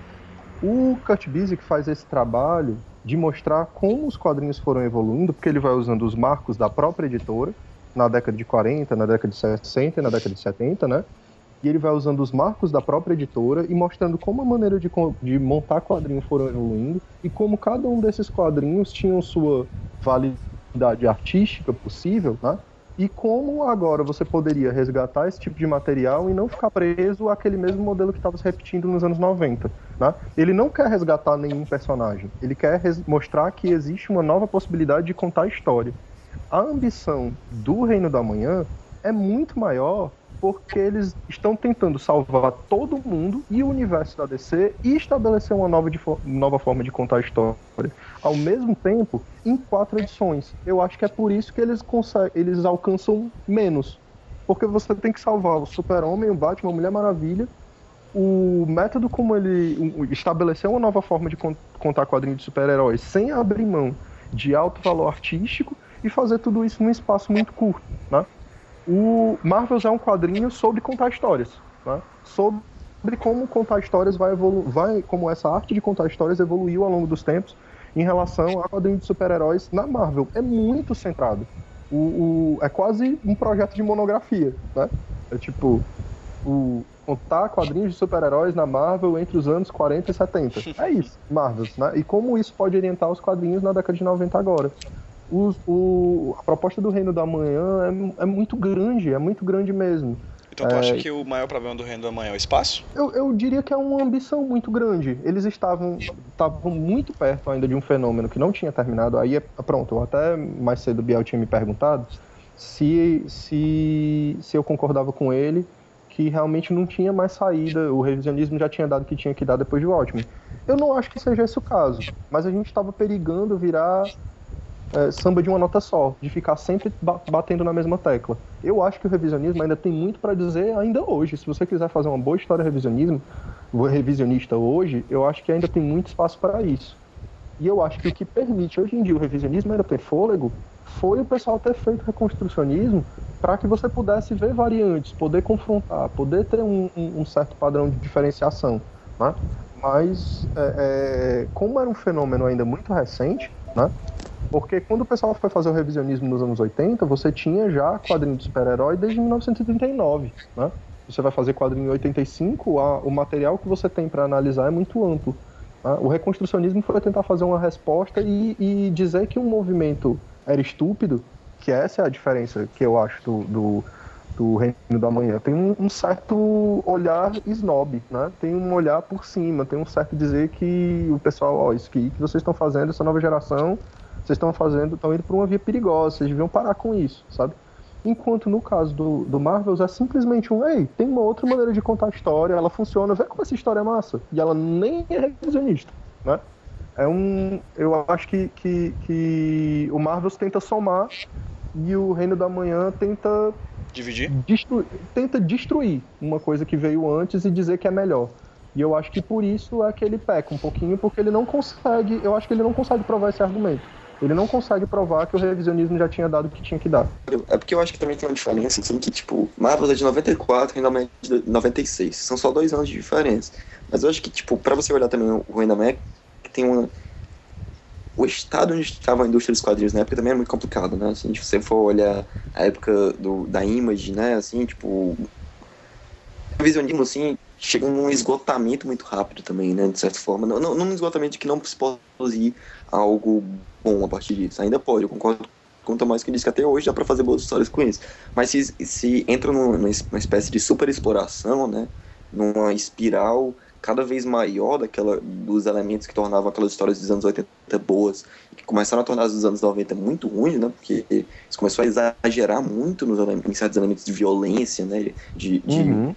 O Kurt Busiek faz esse trabalho de mostrar como os quadrinhos foram evoluindo, porque ele vai usando os marcos da própria editora na década de 40, na década de 60 e na década de 70, né? E ele vai usando os marcos da própria editora e mostrando como a maneira de, de montar quadrinhos foram evoluindo e como cada um desses quadrinhos tinha sua validade artística possível, né? E como agora você poderia resgatar esse tipo de material e não ficar preso àquele mesmo modelo que estava se repetindo nos anos 90. Né? Ele não quer resgatar nenhum personagem, ele quer mostrar que existe uma nova possibilidade de contar a história. A ambição do Reino da Manhã é muito maior porque eles estão tentando salvar todo mundo e o universo da DC e estabelecer uma nova, nova forma de contar a história. Ao mesmo tempo, em quatro edições. Eu acho que é por isso que eles, eles alcançam menos. Porque você tem que salvar o Super-Homem, o Batman, a Mulher Maravilha. O método como ele estabeleceu uma nova forma de contar quadrinhos de super-heróis sem abrir mão de alto valor artístico e fazer tudo isso num espaço muito curto, né? O Marvels é um quadrinho sobre contar histórias, né? sobre como contar histórias vai evoluir, vai, como essa arte de contar histórias evoluiu ao longo dos tempos em relação a quadrinhos de super-heróis na Marvel. É muito centrado. O, o, é quase um projeto de monografia, né? É tipo o contar quadrinhos de super-heróis na Marvel entre os anos 40 e 70. É isso, Marvels, né? E como isso pode orientar os quadrinhos na década de 90 agora. Os, o, a proposta do Reino da Manhã é, é, muito grande, é muito grande mesmo. Então tu é... acha que o maior problema do Reino da Manhã é o espaço? Eu, eu diria que é uma ambição muito grande. Eles estavam, estavam muito perto ainda de um fenômeno que não tinha terminado. Aí, pronto, até mais cedo o Biel tinha me perguntado se, se, se eu concordava com ele que realmente não tinha mais saída, o revisionismo já tinha dado o que tinha que dar depois de Watchmen. Eu não acho que seja esse o caso, mas a gente estava perigando virar é, samba de uma nota só, de ficar sempre batendo na mesma tecla. Eu acho que o revisionismo ainda tem muito para dizer ainda hoje. Se você quiser fazer uma boa história revisionismo, revisionista hoje, eu acho que ainda tem muito espaço para isso. E eu acho que o que permite hoje em dia o revisionismo ainda ter fôlego foi o pessoal ter feito reconstrucionismo para que você pudesse ver variantes, poder confrontar, poder ter um, um- um certo padrão de diferenciação. Né? Mas, é, é, como era um fenômeno ainda muito recente, né? Porque quando o pessoal foi fazer o revisionismo nos anos 80, você tinha já quadrinho de super-herói desde 1939. Né? Você vai fazer quadrinho em 85, a- o material que você tem para analisar é muito amplo. né? O reconstrucionismo foi tentar fazer uma resposta e, e dizer que um movimento era estúpido, que essa é a diferença que eu acho do, do, do Reino da Manhã. Tem um, um certo olhar snob, né? Tem um olhar por cima, tem um certo dizer que o pessoal, ó, isso que, que vocês estão fazendo, essa nova geração, vocês estão fazendo, estão indo por uma via perigosa, vocês deviam parar com isso, sabe? Enquanto no caso do, do Marvels é simplesmente um, ei, tem uma outra maneira de contar a história, ela funciona, vê como essa história é massa. E ela nem é revisionista, né? É um. Eu acho que, que, que o Marvels tenta somar e o Reino da Manhã tenta Dividir? destru- tenta destruir uma coisa que veio antes e dizer que é melhor. E eu acho que por isso é que ele peca um pouquinho, porque ele não consegue, eu acho que ele não consegue provar esse argumento. Ele não consegue provar que o revisionismo já tinha dado o que tinha que dar. É porque eu acho que também tem uma diferença, assim, que, tipo, Marvel é de 94 e Reino é de 96. São só dois anos de diferença. Mas eu acho que, tipo, pra você olhar também o Reino que tem uma... O estado onde estava a indústria dos quadrinhos na época também é muito complicado, né? Assim, se você for olhar a época do, da Image, né? Assim, tipo... Revisionismo, assim, chega num esgotamento muito rápido também, né? De certa forma. Não, não, num esgotamento que não se pode produzir algo bom a partir disso. Ainda pode, eu concordo com o Tomás que diz que até hoje dá pra fazer boas histórias com isso. Mas se, se entra numa, espécie de super exploração, né? Numa espiral cada vez maior daquela, dos elementos que tornavam aquelas histórias dos anos 80 boas, que começaram a tornar as dos anos 90 muito ruins, né? Porque isso começou a exagerar muito nos elementos, em certos elementos de violência, né? De, de, Uhum.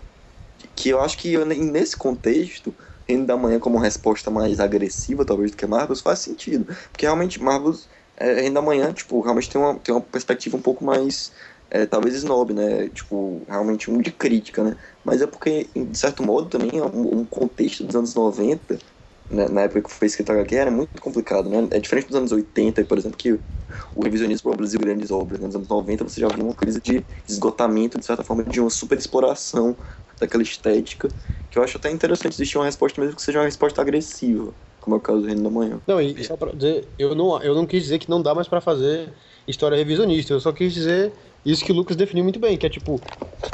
que eu acho que nesse contexto, Reino da Manhã como resposta mais agressiva, talvez, do que Marvels, faz sentido. Porque realmente Marvels, é, Reino da Manhã, tipo, realmente tem uma, tem uma perspectiva um pouco mais, é, talvez snob, né? Tipo, realmente um de crítica, né? Mas é porque, de certo modo, também é um, um contexto dos anos 90, né, na época que foi escrito HQ, era muito complicado, né? É diferente dos anos 80, por exemplo, que o revisionismo produziu grandes obras. né? Nos anos 90 você já viu uma crise de esgotamento, de certa forma, de uma super exploração daquela estética, que eu acho até interessante existir uma resposta mesmo que seja uma resposta agressiva, como é o caso do Reino da Manhã. Não, e só pra dizer, eu não, eu não quis dizer que não dá mais pra fazer história revisionista, eu só quis dizer isso que o Lucas definiu muito bem, que é tipo,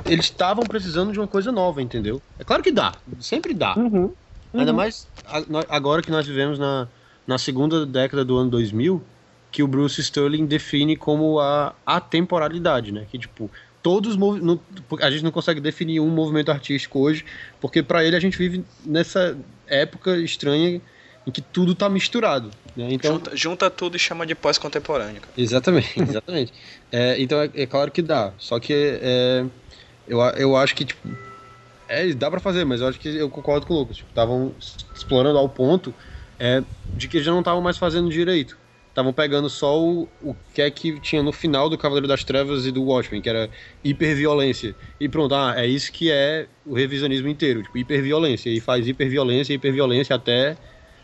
eles estavam precisando de uma coisa nova, entendeu? É claro que dá, sempre dá. Uhum. Ainda Uhum. mais a- no- agora que nós vivemos na, na segunda década do ano 2000, que o Bruce Sterling define como a atemporalidade, né? Que, tipo, todos A gente não consegue definir um movimento artístico hoje, porque pra ele a gente vive nessa época estranha em que tudo tá misturado, né? Então, Junta, junta tudo e chama de pós-contemporâneo. Exatamente, exatamente. É, então é, é claro que dá. Só que é, eu, eu acho que, tipo, é, dá pra fazer, mas eu acho que eu concordo com o Lucas. Estavam explorando ao ponto é, de que já não estavam mais fazendo direito. Estavam pegando só o, o que é que tinha no final do Cavaleiro das Trevas e do Watchmen, que era hiperviolência. E pronto, ah, é isso que é o revisionismo inteiro, tipo, hiperviolência. E faz hiperviolência, hiperviolência até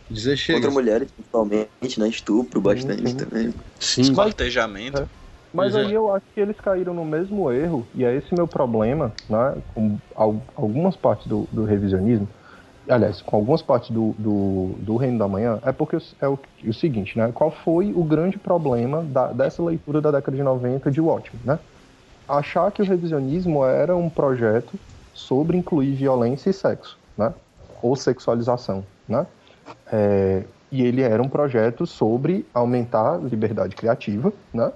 dizer chega. Contra mulheres, principalmente, né? Estupro bastante Sim. também. Sim, Esquartejamento. Mas é. aí eu acho que eles caíram no mesmo erro, e é esse meu problema, né? Com al- algumas partes do, do revisionismo, aliás, com algumas partes do, do, do Reino da Manhã, é porque é o, o seguinte, né? Qual foi o grande problema da- dessa leitura da década de 90 de Watchmen, né? Achar que o revisionismo era um projeto sobre incluir violência e sexo, né? Ou sexualização, né? É, e ele era um projeto sobre aumentar a liberdade criativa, né?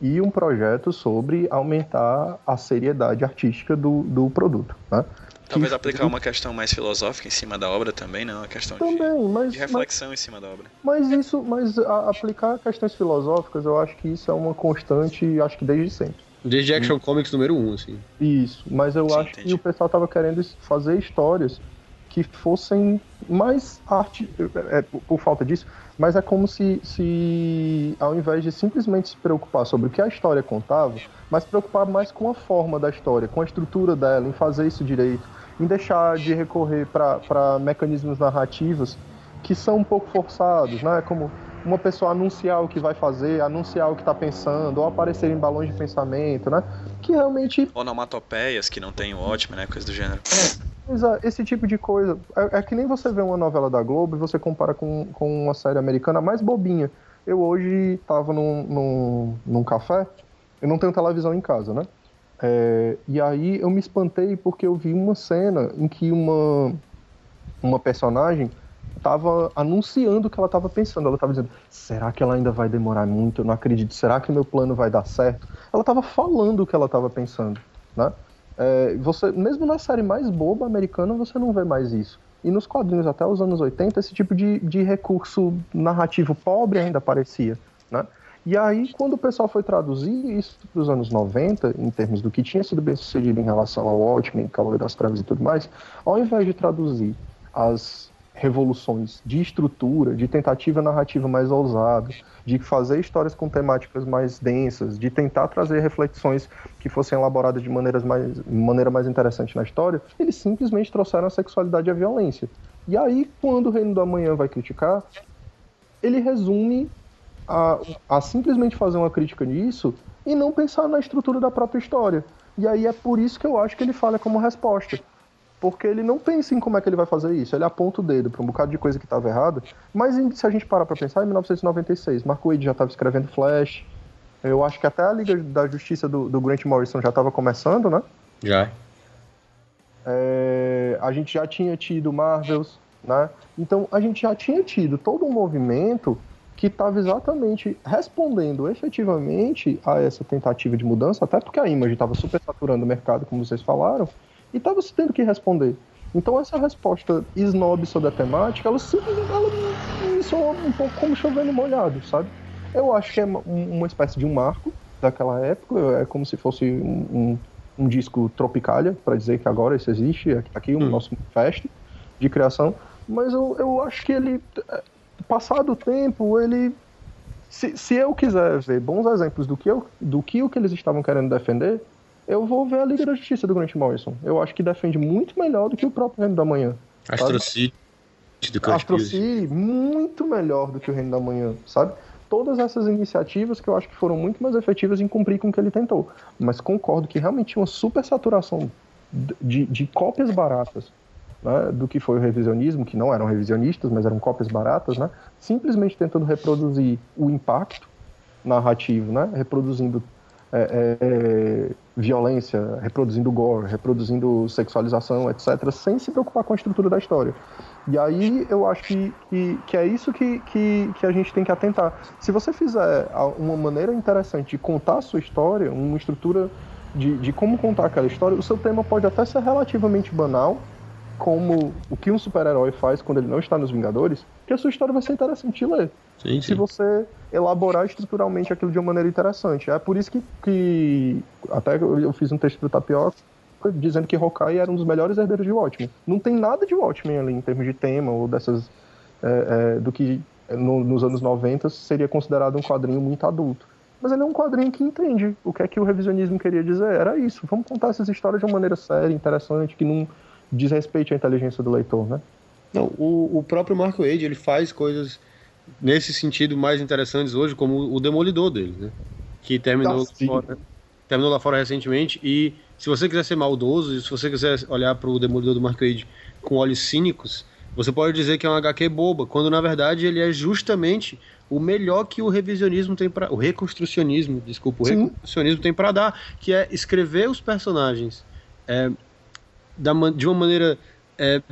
e um projeto sobre aumentar a seriedade artística do, do produto. Né? Talvez aplicar uma questão mais filosófica em cima da obra também, não? Uma questão de, Também, mas, de mas, reflexão em cima da obra. mas isso, mas a- aplicar questões filosóficas, eu acho que isso é uma constante, acho que desde sempre. Desde Action Comics número 1, um, assim. Isso, mas eu Sim, acho entendi. que o pessoal estava querendo fazer histórias que fossem mais arte, é, é, por, por falta disso, mas é como se, se, ao invés de simplesmente se preocupar sobre o que a história contava, mas se preocupar mais com a forma da história, com a estrutura dela, em fazer isso direito, em deixar de recorrer para mecanismos narrativos que são um pouco forçados, né? Como uma pessoa anunciar o que vai fazer, anunciar o que tá pensando, ou aparecer em balões de pensamento, né? Que realmente Onomatopeias que não tem o ótimo, né? Coisa do gênero. É, esse tipo de coisa. É, é que nem você vê uma novela da Globo e você compara com, com uma série americana mais bobinha. Eu hoje tava num, num, num café, eu não tenho televisão em casa, né? É, e aí eu me espantei porque eu vi uma cena em que uma, uma personagem tava anunciando o que ela tava pensando. Ela tava dizendo: será que ela ainda vai demorar muito? Eu não acredito. Será que meu plano vai dar certo? Ela tava falando o que ela tava pensando, né? É, você, mesmo na série mais boba americana, você não vê mais isso. E nos quadrinhos até os anos 80, esse tipo de, de recurso narrativo pobre ainda aparecia, né? E aí, quando o pessoal foi traduzir isso para os anos 90, em termos do que tinha sido bem sucedido em relação ao Watchmen, Calor das Trevas e tudo mais, ao invés de traduzir as revoluções de estrutura, de tentativa narrativa mais ousada, de fazer histórias com temáticas mais densas, de tentar trazer reflexões que fossem elaboradas de maneiras mais, maneira mais interessante na história, eles simplesmente trouxeram a sexualidade e a violência. E aí, quando o Reino do Amanhã vai criticar, ele resume a, a simplesmente fazer uma crítica nisso e não pensar na estrutura da própria história. E aí é por isso que eu acho que ele falha como resposta. Porque ele não pensa em como é que ele vai fazer isso. Ele aponta o dedo para um bocado de coisa que estava errada. Mas se a gente parar para pensar, em 1996, Mark Wade já estava escrevendo Flash. Eu acho que até a Liga da Justiça do, do Grant Morrison já estava começando, né? Já. É, a gente já tinha tido Marvels, né? Então a gente já tinha tido todo um movimento que estava exatamente respondendo efetivamente a essa tentativa de mudança, até porque a Image estava super saturando o mercado, como vocês falaram, e estava se tendo que responder. Então essa resposta snob sobre a temática, ela simplesmente ela me um pouco como chovendo molhado, sabe? Eu acho que é uma- espécie de um marco daquela época, é como se fosse um, um- um disco Tropicália, para dizer que agora isso existe, aqui- o nosso fest de criação, mas eu, eu acho que ele, passado o tempo, ele. Se, se eu quiser ver bons exemplos do que, eu, do que o que eles estavam querendo defender, eu vou ver a Liga da Justiça do Grant Morrison. Eu acho que defende muito melhor do que o próprio Reino da Manhã. Astro City do Kurt Astro Pilgrim. City, muito melhor do que o Reino da Manhã, sabe? Todas essas iniciativas que eu acho que foram muito mais efetivas em cumprir com o que ele tentou. Mas concordo que realmente tinha uma super saturação de, de cópias baratas né, do que foi o revisionismo, que não eram revisionistas, mas eram cópias baratas, né? Simplesmente tentando reproduzir o impacto narrativo, né? Reproduzindo é, é, violência, reproduzindo gore, reproduzindo sexualização, etc., sem se preocupar com a estrutura da história. E aí eu acho que, que, que é isso que, que, que a gente tem que atentar. Se você fizer uma maneira interessante de contar a sua história, uma estrutura de, de como contar aquela história, o seu tema pode até ser relativamente banal, como o que um super-herói faz quando ele não está nos Vingadores, que a sua história vai ser interessante de ler Sim, se sim. você elaborar estruturalmente aquilo de uma maneira interessante. É por isso que, que até eu fiz um texto pro Tapioca dizendo que Hawkeye era um dos melhores herdeiros de Watchmen. Não tem nada de Watchmen ali em termos de tema ou dessas é, é, do que no- nos anos 90 seria considerado um quadrinho muito adulto. Mas ele é um quadrinho que entende o que é que o revisionismo queria dizer. Era isso. Vamos contar essas histórias de uma maneira séria, interessante, que não desrespeite a inteligência do leitor, né? Não, o, o próprio Mark Wade, ele faz coisas nesse sentido mais interessantes hoje, como o Demolidor dele, né? Que terminou, lá sim. fora, terminou lá fora recentemente. E se você quiser ser maldoso, e se você quiser olhar pro Demolidor do Mark Wade com olhos cínicos, você pode dizer que é uma HQ boba, quando na verdade ele é justamente o melhor que o revisionismo tem para o reconstrucionismo, desculpa, o Sim. reconstrucionismo tem para dar, que é escrever os personagens é, da de uma maneira é,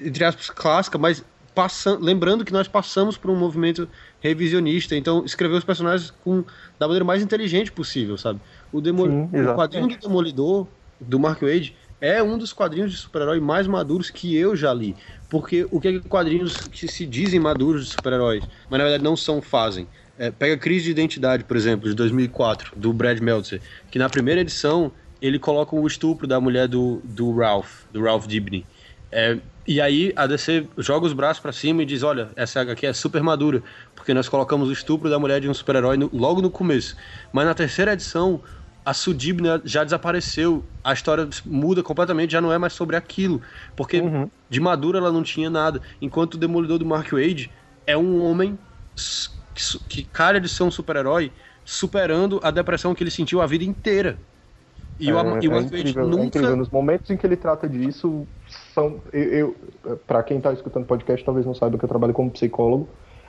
entre aspas, clássica, mas passando, lembrando que nós passamos por um movimento revisionista, então escrever os personagens com, da maneira mais inteligente possível, sabe? O, Demo, Sim, o quadrinho do Demolidor, do Mark Wade, é um dos quadrinhos de super-herói mais maduros que eu já li. Porque o que, é que quadrinhos que se dizem maduros de super-heróis, mas na verdade não são, fazem. É, pega Crise de Identidade, por exemplo, de 2004, do Brad Meltzer, que na primeira edição ele coloca o estupro da mulher do, do Ralph, do Ralph Dibny. É, e aí a DC joga os braços pra cima e diz: Olha, essa HQ é super madura, porque nós colocamos o estupro da mulher de um super-herói logo no começo. Mas na terceira edição, a Sudibna já desapareceu, a história muda completamente, já não é mais sobre aquilo, porque Uhum. de madura ela não tinha nada. Enquanto o Demolidor do Mark Wade é um homem que, que calha de ser um super-herói superando a depressão que ele sentiu a vida inteira. E o, é, e o é incrível, é nunca. incrível. Nos momentos em que ele trata disso, são. Eu, eu, pra quem tá escutando podcast, talvez não saiba que eu trabalho como psicólogo.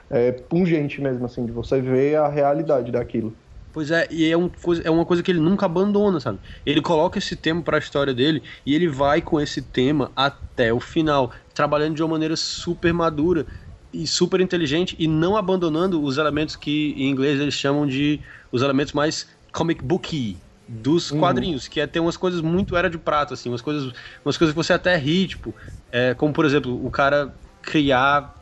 É pungente mesmo, assim, de você ver a realidade daquilo. Pois é, e é, um é uma coisa que ele nunca abandona, sabe? Ele coloca esse tema pra história dele e ele vai com esse tema até o final, trabalhando de uma maneira super madura e super inteligente e não abandonando os elementos que em inglês eles chamam de os elementos mais comic booky dos quadrinhos, que é ter umas coisas muito era de prata, assim, umas coisas, umas coisas que você até ri, tipo, é, como por exemplo, o cara criar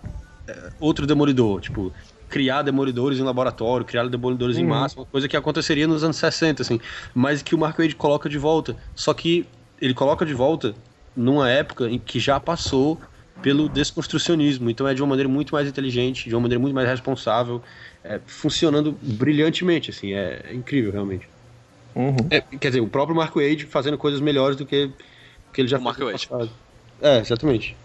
é, outro demolidor, tipo, criar demolidores em laboratório, criar demolidores em massa, uma coisa que aconteceria nos anos 60, assim, mas que o Mark Wade coloca de volta. Só que ele coloca de volta numa época em que já passou pelo desconstrucionismo, então é de uma maneira muito mais inteligente, de uma maneira muito mais responsável, é, funcionando brilhantemente, assim, é, é incrível realmente. Uhum. É, quer dizer, o próprio Mark Wade fazendo coisas melhores do que, que ele já O Waid. passado. É, exatamente.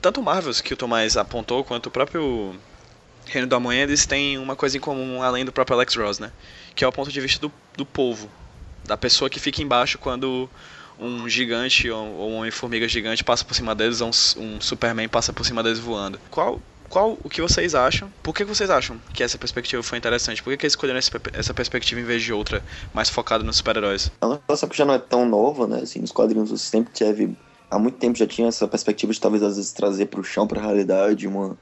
Tanto o Marvels que o Tomás apontou, quanto o próprio Reino do Amanhã, eles têm uma coisa em comum além do próprio Alex Ross, né? Que é o ponto de vista do, do povo. Da pessoa que fica embaixo quando um gigante ou, ou um homem-formiga gigante passa por cima deles, ou um, um Superman passa por cima deles voando. Qual, qual o que vocês acham? Por que vocês acham que essa perspectiva foi interessante? Por que, que eles escolheram essa perspectiva em vez de outra, mais focada nos super-heróis? Relação que já não é tão nova, né? Assim, nos quadrinhos sempre teve. Há muito tempo já tinha essa perspectiva de talvez às vezes trazer pro chão, pra realidade, uma,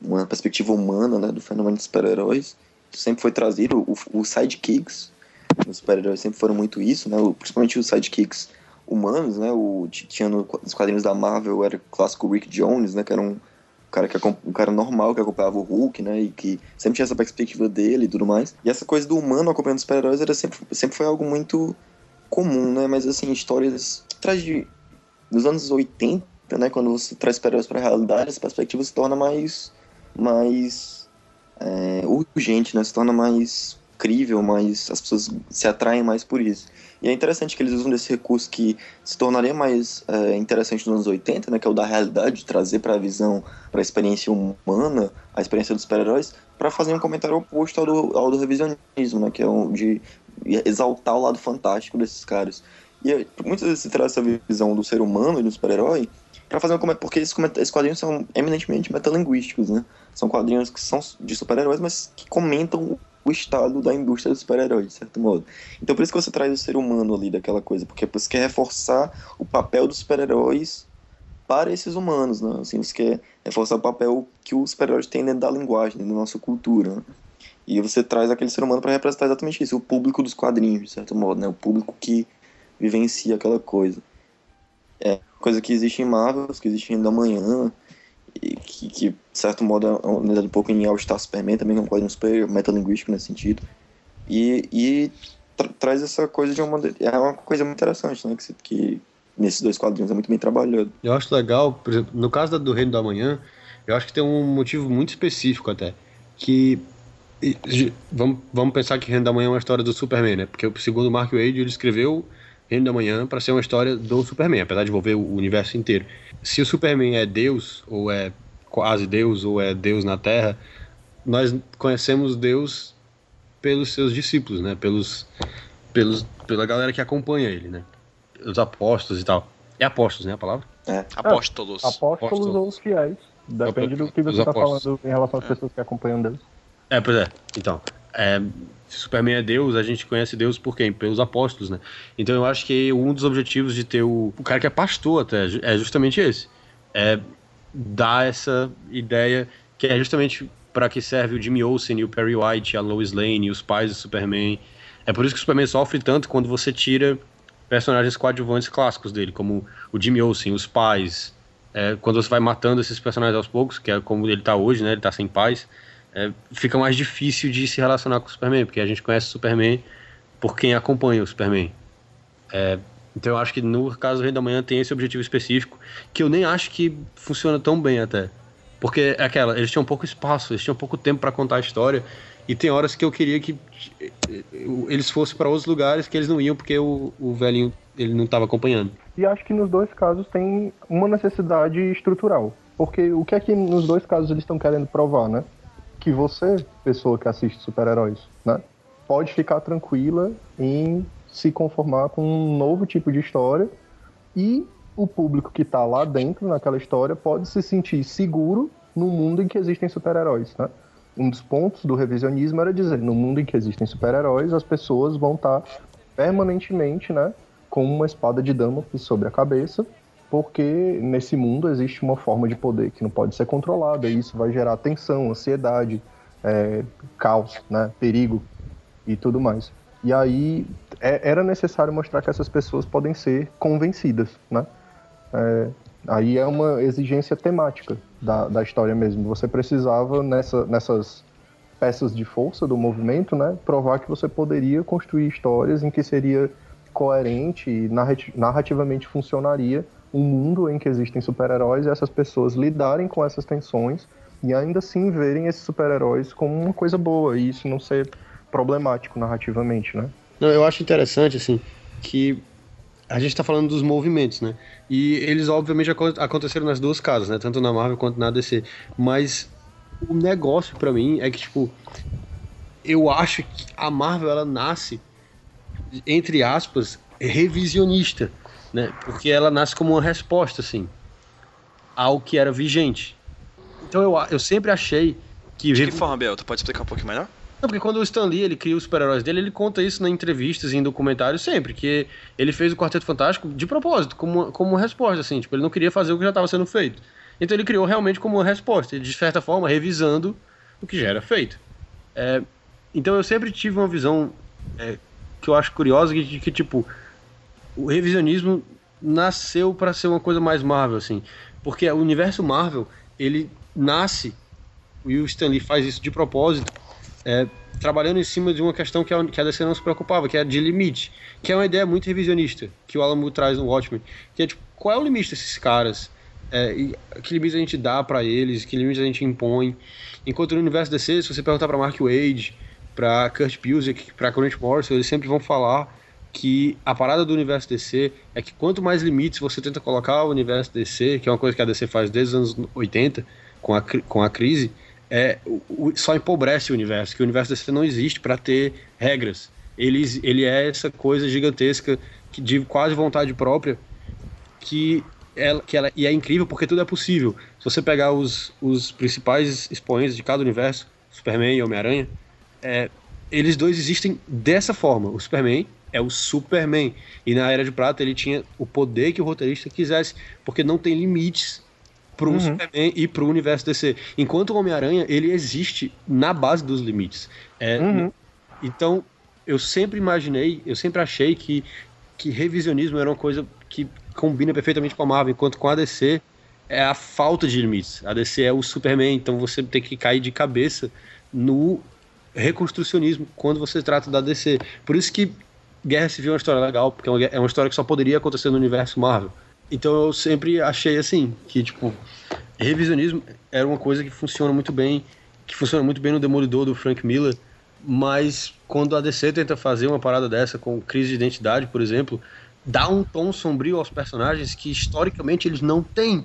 uma perspectiva humana, né? Do fenômeno de super-heróis. Sempre foi trazido. O, o sidekicks dos super-heróis sempre foram muito isso, né? O- principalmente os sidekicks humanos, né? O, tinha no- nos quadrinhos da Marvel era o clássico Rick Jones, né? Que era um cara, que, um cara normal que acompanhava o Hulk, né? E que sempre tinha essa perspectiva dele e tudo mais. E essa coisa do humano acompanhando os super-heróis era sempre, sempre foi algo muito comum, né? Mas assim, histórias traz de dos anos 80, né? Quando você traz super-heróis pra realidade, essa perspectiva se torna mais mais é, urgente, né? Se torna mais crível, mais as pessoas se atraem mais por isso. E é interessante que eles usam desse recurso que se tornaria mais é, interessante nos anos 80, né? Que é o da realidade, de trazer para a visão, para a experiência humana, a experiência dos super-heróis, para fazer um comentário oposto ao do, ao do revisionismo, né? Que é o de exaltar o lado fantástico desses caras. E é, muitas vezes se traz essa visão do ser humano e do super-herói para fazer um comentário, porque esses, esses quadrinhos são eminentemente metalinguísticos, né? São quadrinhos que são de super-heróis, mas que comentam o estado da indústria dos super-heróis, de certo modo. Então por isso que você traz o ser humano ali daquela coisa, porque você quer reforçar o papel dos super-heróis para esses humanos, né? Assim, você quer reforçar o papel que os super-heróis têm dentro da linguagem, dentro da nossa cultura. né? E você traz aquele ser humano para representar exatamente isso, o público dos quadrinhos, de certo modo, né? O público que vivencia aquela coisa. É coisa que existe em Marvel, que existe ainda amanhã, que, que, de certo modo, é um pouco em All Star Superman, também é um quadrinho super metalinguístico nesse sentido. E, e tra- traz essa coisa de uma. É uma coisa muito interessante, né? Que, que nesses dois quadrinhos é muito bem trabalhado. Eu acho legal, por exemplo, no caso da- do Reino do Amanhã, eu acho que tem um motivo muito específico até. Que. e- Vamos, vamos pensar que Reino do Amanhã é uma história do Superman, né? Porque segundo Mark Wade, ele escreveu Reino do Amanhã para ser uma história do Superman, apesar de envolver o universo inteiro. Se o Superman é Deus, ou é quase Deus, ou é Deus na Terra, nós conhecemos Deus pelos seus discípulos, né? Pelos, pelos, pela galera que acompanha ele, né? Os apóstolos e tal. É apóstolos, né? A palavra? Apóstolos. Apóstolos Apóstolo. ou os fiéis. Depende do que você está apóstolos. falando em relação às pessoas que acompanham Deus. É, pois é. Então, é, Superman é Deus, a gente conhece Deus por quem? Pelos apóstolos, né? Então eu acho que um dos objetivos de ter o, o cara que é pastor até é justamente esse. É dar essa ideia que é justamente para que serve o Jimmy Olsen e o Perry White, a Lois Lane, os pais do Superman. É por isso que o Superman sofre tanto quando você tira personagens coadjuvantes clássicos dele, como o Jimmy Olsen, os pais. É, quando você vai matando esses personagens aos poucos, que é como ele tá hoje, né? Ele tá sem paz é, fica mais difícil de se relacionar com o Superman, porque a gente conhece o Superman por quem acompanha o Superman. É, então eu acho que no caso do Rei da Manhã tem esse objetivo específico, que eu nem acho que funciona tão bem até. Porque é aquela, eles tinham pouco espaço, eles tinham pouco tempo para contar a história, e tem horas que eu queria que eh, eles fossem para outros lugares que eles não iam porque o, o velhinho ele não estava acompanhando. E acho que nos dois casos tem uma necessidade estrutural. Porque o que é que nos dois casos eles estão querendo provar, né? Que você, pessoa que assiste super-heróis, né, pode ficar tranquila em se conformar com um novo tipo de história e o público que está lá dentro naquela história pode se sentir seguro no mundo em que existem super-heróis, né? Um dos pontos do revisionismo era dizer, no mundo em que existem super-heróis, as pessoas vão estar permanentemente, né, com uma espada de Damocles sobre a cabeça, porque nesse mundo existe uma forma de poder que não pode ser controlada, e isso vai gerar tensão, ansiedade, é, caos, né, perigo e tudo mais. E aí é, era necessário mostrar que essas pessoas podem ser convencidas, né? É, aí é uma exigência temática da, da história mesmo. Você precisava, nessa, nessas peças de força do movimento, né, provar que você poderia construir histórias em que seria coerente e narrativamente funcionaria um mundo em que existem super-heróis e essas pessoas lidarem com essas tensões e ainda assim verem esses super-heróis como uma coisa boa e isso não ser problemático narrativamente, né? Não, eu acho interessante, assim, que a gente está falando dos movimentos, né? E eles, obviamente, aconteceram nas duas casas, né? Tanto na Marvel quanto na DC. Mas o negócio para mim é que, tipo, eu acho que a Marvel, ela nasce, entre aspas, revisionista, né? Porque ela nasce como uma resposta, assim, ao que era vigente. Então eu, eu sempre achei que... De que forma, Bel? Tu pode explicar um pouquinho melhor? Não, porque quando o Stan Lee ele cria os super-heróis dele, ele conta isso em entrevistas e em documentários sempre, que ele fez o Quarteto Fantástico de propósito, como, como uma resposta, assim, tipo, ele não queria fazer o que já estava sendo feito. Então ele criou realmente como uma resposta, de certa forma, revisando o que já era feito. É, então eu sempre tive uma visão é, que eu acho curiosa, de que, tipo, o revisionismo nasceu para ser uma coisa mais Marvel, assim, porque o universo Marvel, ele nasce, e o Stan Lee faz isso de propósito, é, trabalhando em cima de uma questão que a, que a DC não se preocupava, que é de limite, que é uma ideia muito revisionista, que o Alan Moore traz no Watchmen, que é tipo, qual é o limite desses caras? É, que limite a gente dá para eles, que limite a gente impõe. Enquanto no universo DC, se você perguntar para Mark Wade, para Kurt Busiek, para Grant Morrison, eles sempre vão falar que a parada do universo DC é que quanto mais limites você tenta colocar o universo DC, que é uma coisa que a DC faz desde os anos 80, com a, com a crise, é, o, só empobrece o universo, que o universo DC não existe para ter regras. Ele, ele é essa coisa gigantesca que, de quase vontade própria que ela, que ela e é incrível porque tudo é possível. Se você pegar os, os principais expoentes de cada universo, Superman e Homem-Aranha, é, eles dois existem dessa forma. O Superman é o Superman e na Era de Prata ele tinha o poder que o roteirista quisesse, porque não tem limites pro uhum. Superman e pro universo DC. Enquanto o Homem-Aranha, ele existe na base dos limites. É, uhum. Então, eu sempre imaginei, eu sempre achei que, que revisionismo era uma coisa que combina perfeitamente com a Marvel, enquanto com a DC é a falta de limites. A DC é o Superman, então você tem que cair de cabeça no reconstrucionismo quando você trata da DC. Por isso que Guerra Civil é uma história legal, porque é uma história que só poderia acontecer no universo Marvel. Então eu sempre achei assim, que tipo, revisionismo era uma coisa que funciona muito bem, que funciona muito bem no Demolidor do Frank Miller, mas quando a DC tenta fazer uma parada dessa com crise de identidade, por exemplo, dá um tom sombrio aos personagens que historicamente eles não têm.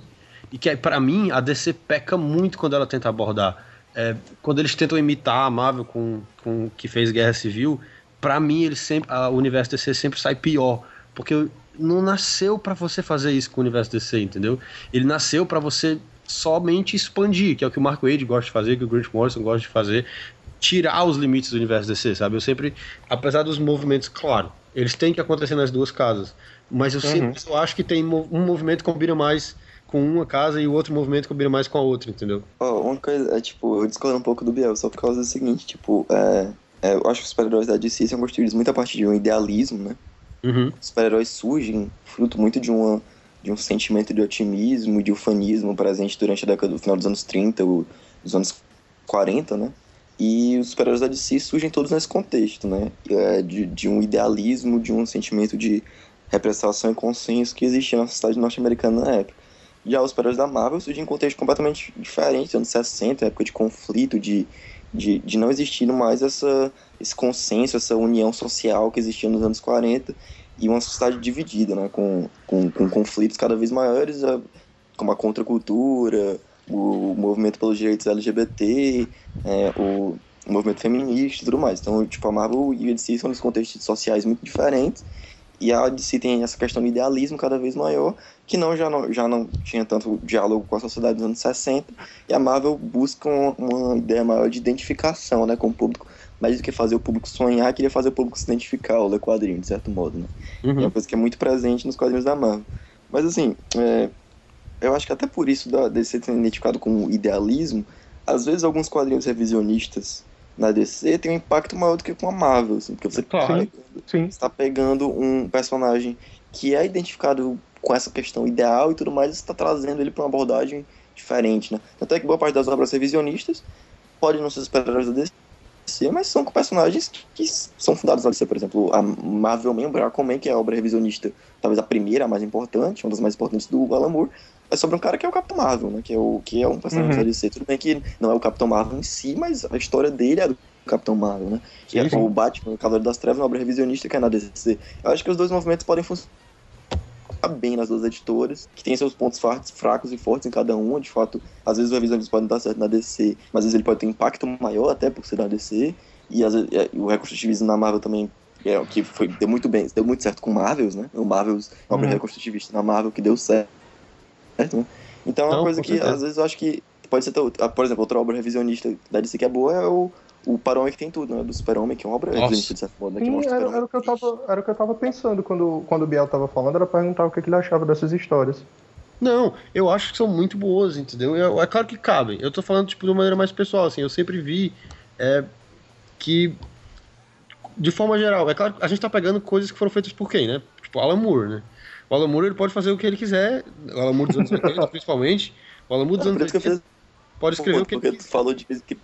E que para mim a DC peca muito quando ela tenta abordar. É, quando eles tentam imitar a Marvel com, com que fez Guerra Civil, para mim ele sempre, a, o universo DC sempre sai pior, porque não nasceu para você fazer isso com o universo DC, entendeu? Ele nasceu para você somente expandir, que é o que o Mark Wade gosta de fazer, que o Grant Morrison gosta de fazer, tirar os limites do universo DC, sabe? Eu sempre, apesar dos movimentos, claro, eles têm que acontecer nas duas casas, mas eu sempre uhum. eu acho que tem um movimento que combina mais com uma casa e o outro movimento combina mais com a outra, entendeu? Oh, uma coisa, é, tipo, eu discordo um pouco do Biel, só por causa do seguinte, tipo, é, é, eu acho que os super-heróis da DC são construídos muito a partir de um idealismo, né? Uhum. Super-heróis surgem fruto muito de, uma, de um sentimento de otimismo e de ufanismo presente durante a década do final dos anos 30, o, dos anos 40, né? E os super-heróis da DC surgem todos nesse contexto, né? É, de, de um idealismo, de um sentimento de representação e consenso que existia na sociedade norte-americana na época. Já os super-heróis da Marvel surgem em contexto completamente diferente, anos 60, época de conflito, de, de, de não existir mais essa, esse consenso, essa união social que existia nos anos 40 e uma sociedade dividida, né, com, com, com conflitos cada vez maiores, como a contracultura, o movimento pelos direitos LGBT, é, o, o movimento feminista e tudo mais. Então, tipo, a Marvel e a DC são dos contextos sociais muito diferentes, e a DC tem essa questão do idealismo cada vez maior, que não já, não já não tinha tanto diálogo com a sociedade dos anos 60, e a Marvel busca uma, ideia maior de identificação né, com o público, mais do que fazer o público sonhar, queria fazer o público se identificar, o ler quadrinho, de certo modo, né? É uma coisa que é muito presente nos quadrinhos da Marvel. Mas assim, é, eu acho que até por isso da DC ter identificado com o idealismo, às vezes alguns quadrinhos revisionistas na DC têm um impacto maior do que com a Marvel, assim, porque você Claro. tá pegando, um personagem que é identificado com essa questão ideal e tudo mais, e você tá trazendo ele para uma abordagem diferente, né? Até que boa parte das obras revisionistas pode não ser super-heróis da DC, mas são com personagens que, são fundados na DC, por exemplo, a Marvel Man, o Aquaman, que é a obra revisionista, talvez a primeira, a mais importante, uma das mais importantes do Alan Moore, é sobre um cara que é o Capitão Marvel, né? Que é, o, que é um personagem Uhum. da DC. Tudo bem que não é o Capitão Marvel em si, mas a história dele é do Capitão Marvel, né? Que é sim. o Batman, o Cavaleiro das Trevas, uma obra revisionista que é na DC. Eu acho que os dois movimentos podem funcionar bem nas duas editoras, que tem seus pontos fracos e fortes em cada uma. De fato, às vezes o revisionismo pode dar certo na DC, mas às vezes ele pode ter um impacto maior até por ser da DC. E às vezes, é, o reconstrutivismo na Marvel também é, o que foi, deu muito bem, deu muito certo com Marvels, né? O Marvels, uma obra Uhum. reconstrutivista na Marvel que deu certo, né? Então é uma Não, coisa que certeza. às vezes eu acho que pode ser, por exemplo, outra obra revisionista da DC que é boa é o o Super-Homem que tem tudo, né? Do Super-Homem, que é uma obra Nossa. de né? Que Sim, o era, era o que eu tava, era o que eu tava pensando quando, quando o Biel tava falando, era perguntar o que, que ele achava dessas histórias. Não, eu acho que são muito boas, entendeu? Eu- é claro que cabem. Eu tô falando, tipo, de uma maneira mais pessoal, assim. Eu sempre vi é, que, de forma geral, é claro que a gente tá pegando coisas que foram feitas por quem, né? Tipo, Alan Moore, né? O Alan Moore, ele pode fazer o que ele quiser. O Alan Moore dos anos 80, principalmente. O Alan Moore dos É, anos por isso que eu 80 fiz pode escrever o que ele porque tu quiser. falou de que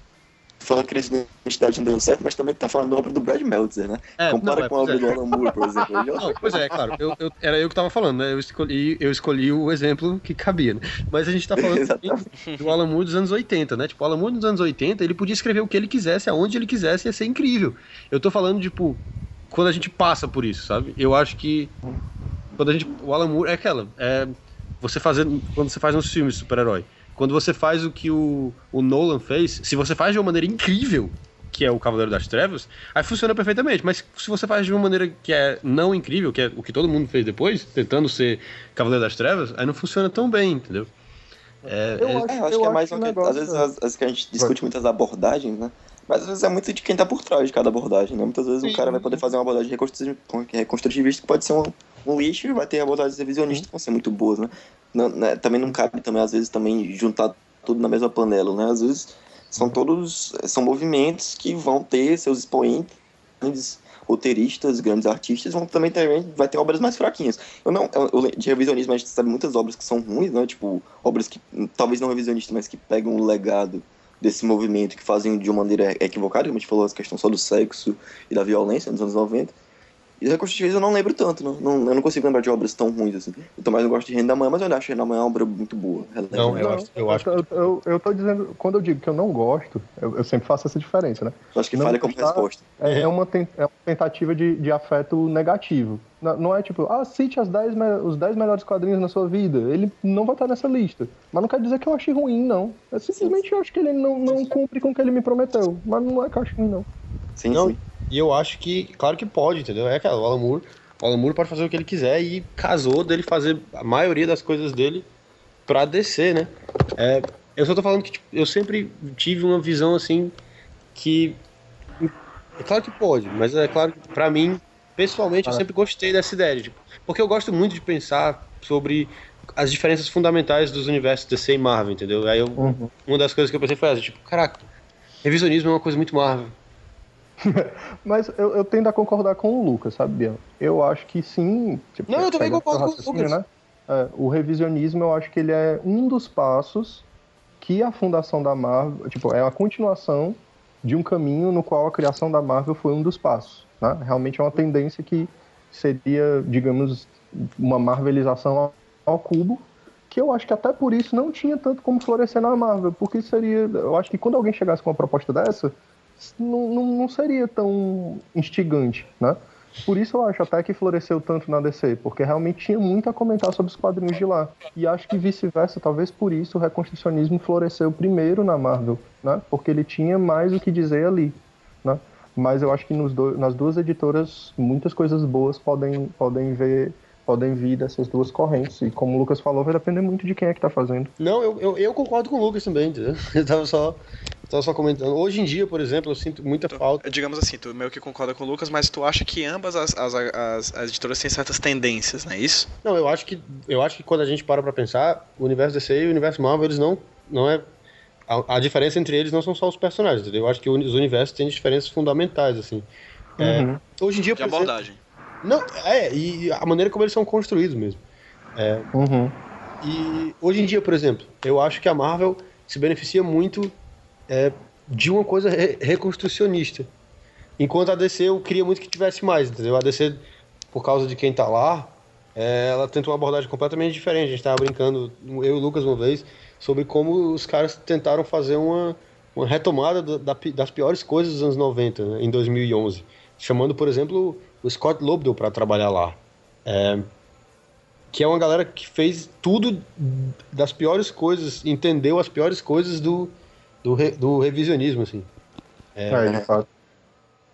falou que a identidade não deu certo, mas também tá falando da obra do Brad Meltzer, né? É, Compara não, é, com a obra é. do Alan Moore, por exemplo. Não, pois é, claro. Eu, eu- era eu que tava falando, né? Eu escolhi, eu escolhi o exemplo que cabia, né? Mas a gente tá falando do Alan Moore dos anos 80, né? Tipo, o Alan Moore dos anos 80, ele podia escrever o que ele quisesse, aonde ele quisesse, ia ser incrível. Eu tô falando, tipo, quando a gente passa por isso, sabe? Eu acho que quando a gente. O Alan Moore é aquela. É você fazer. Quando você faz um filme de super-herói. Quando você faz o que o, o Nolan fez, se você faz de uma maneira incrível, que é o Cavaleiro das Trevas, aí funciona perfeitamente. Mas se você faz de uma maneira que é não incrível, que é o que todo mundo fez depois, tentando ser Cavaleiro das Trevas, aí não funciona tão bem, entendeu? É, Eu é- acho, É, eu acho que é mais uma o que, negócio às vezes, é- às, vezes que a gente discute muitas abordagens, né? Mas às vezes é muito de quem tá por trás de cada abordagem, né? Muitas vezes Sim. o cara vai poder fazer uma abordagem reconstru- reconstrutivista que pode ser um, um lixo e vai ter abordagens revisionistas que vão ser muito boas, né? Não- né? Também não cabe também, às vezes, também juntar tudo na mesma panela, né? Às vezes são todos, são movimentos que vão ter seus expoentes, grandes roteiristas, grandes artistas, vão também, também vai ter obras mais fraquinhas. Eu não, eu- de revisionismo a gente sabe muitas obras que são ruins, né? Tipo, obras que, talvez não revisionistas, mas que pegam o legado desse movimento, que fazem de uma maneira equivocada, como a gente falou, essa questão só do sexo e da violência nos anos 90. E reconstrutivismo eu não lembro tanto, não, não, eu não consigo lembrar de obras tão ruins assim. Eu também não gosto de Reino da Manhã, mas eu acho Reino da Manhã uma obra muito boa. Não, eu Não, acho- eu acho eu, eu, eu tô dizendo, quando eu digo que eu não gosto, eu, eu sempre faço essa diferença, né? Eu acho que não falha como resposta. É, é uma, ten- é uma tentativa de, de afeto negativo. Não, é tipo, ah, cite as 10 me- os 10 melhores quadrinhos na sua vida. Ele não vai estar nessa lista. Mas não quer dizer que eu achei ruim, não. Eu simplesmente acho que ele não, não cumpre com o que ele me prometeu. Mas não é que eu acho ruim, não. Sim, Não, sim. E eu acho que, claro que pode, entendeu? É aquela, o Alan Moore, o Alan Moore pode fazer o que ele quiser e casou dele fazer a maioria das coisas dele pra descer, né? É, eu só tô falando que tipo, eu sempre tive uma visão assim que. É claro que pode, mas é claro que pra mim, pessoalmente, eu Ah. sempre gostei dessa ideia. Tipo, porque eu gosto muito de pensar sobre as diferenças fundamentais dos universos DC e Marvel, entendeu? Aí eu, Uhum. uma das coisas que eu pensei foi essa, tipo, caraca, revisionismo é uma coisa muito Marvel. Mas eu, eu tendo a concordar com o Lucas, sabe, Biel? Eu acho que sim. tipo, Não, eu também concordo com o Lucas. Né? É, o revisionismo, eu acho que ele é um dos passos que a fundação da Marvel, tipo, é a continuação de um caminho no qual a criação da Marvel foi um dos passos. Né? Realmente é uma tendência que seria, digamos, uma marvelização ao, ao cubo, que eu acho que até por isso não tinha tanto como florescer na Marvel, porque seria, eu acho que quando alguém chegasse com uma proposta dessa, não, não, seria tão instigante, né? Por isso eu acho até que floresceu tanto na DC, porque realmente tinha muito a comentar sobre os quadrinhos de lá. E acho que vice-versa, talvez por isso o reconstrucionismo floresceu primeiro na Marvel, né? Porque ele tinha mais o que dizer ali, né? Mas eu acho que do- nas duas editoras muitas coisas boas podem, podem ver podem vir dessas duas correntes. E como o Lucas falou, vai depender muito de quem é que tá fazendo. Não, eu, eu, eu concordo com o Lucas também, entendeu? Eu tava só, eu tava só comentando. Hoje em dia, por exemplo, eu sinto muita falta. Digamos assim, tu meio que concorda com o Lucas, mas tu acha que ambas as, as, as, as editoras têm certas tendências, não é isso? Não, eu acho que eu acho que quando a gente para pra pensar, o universo DC e o universo Marvel, eles não não é a, a diferença entre eles não são só os personagens, entendeu? Eu acho que os universos têm diferenças fundamentais assim. É, Uhum. hoje em dia, De por exemplo, abordagem. não, é, e a maneira como eles são construídos mesmo. Uhum. E hoje em dia, por exemplo, eu acho que a Marvel se beneficia muito é, de uma coisa re- reconstrucionista. Enquanto a DC eu queria muito que tivesse mais, entendeu? A DC, por causa de quem tá lá, é, ela tenta uma abordagem completamente diferente. A gente tava brincando, eu e o Lucas uma vez, sobre como os caras tentaram fazer uma, uma retomada da- da das piores coisas dos anos 90, né, em 2011. Chamando, por exemplo, o Scott Lobdell para trabalhar lá. É, que é uma galera que fez tudo das piores coisas, entendeu as piores coisas do, do, re- do revisionismo, assim. É, de fato.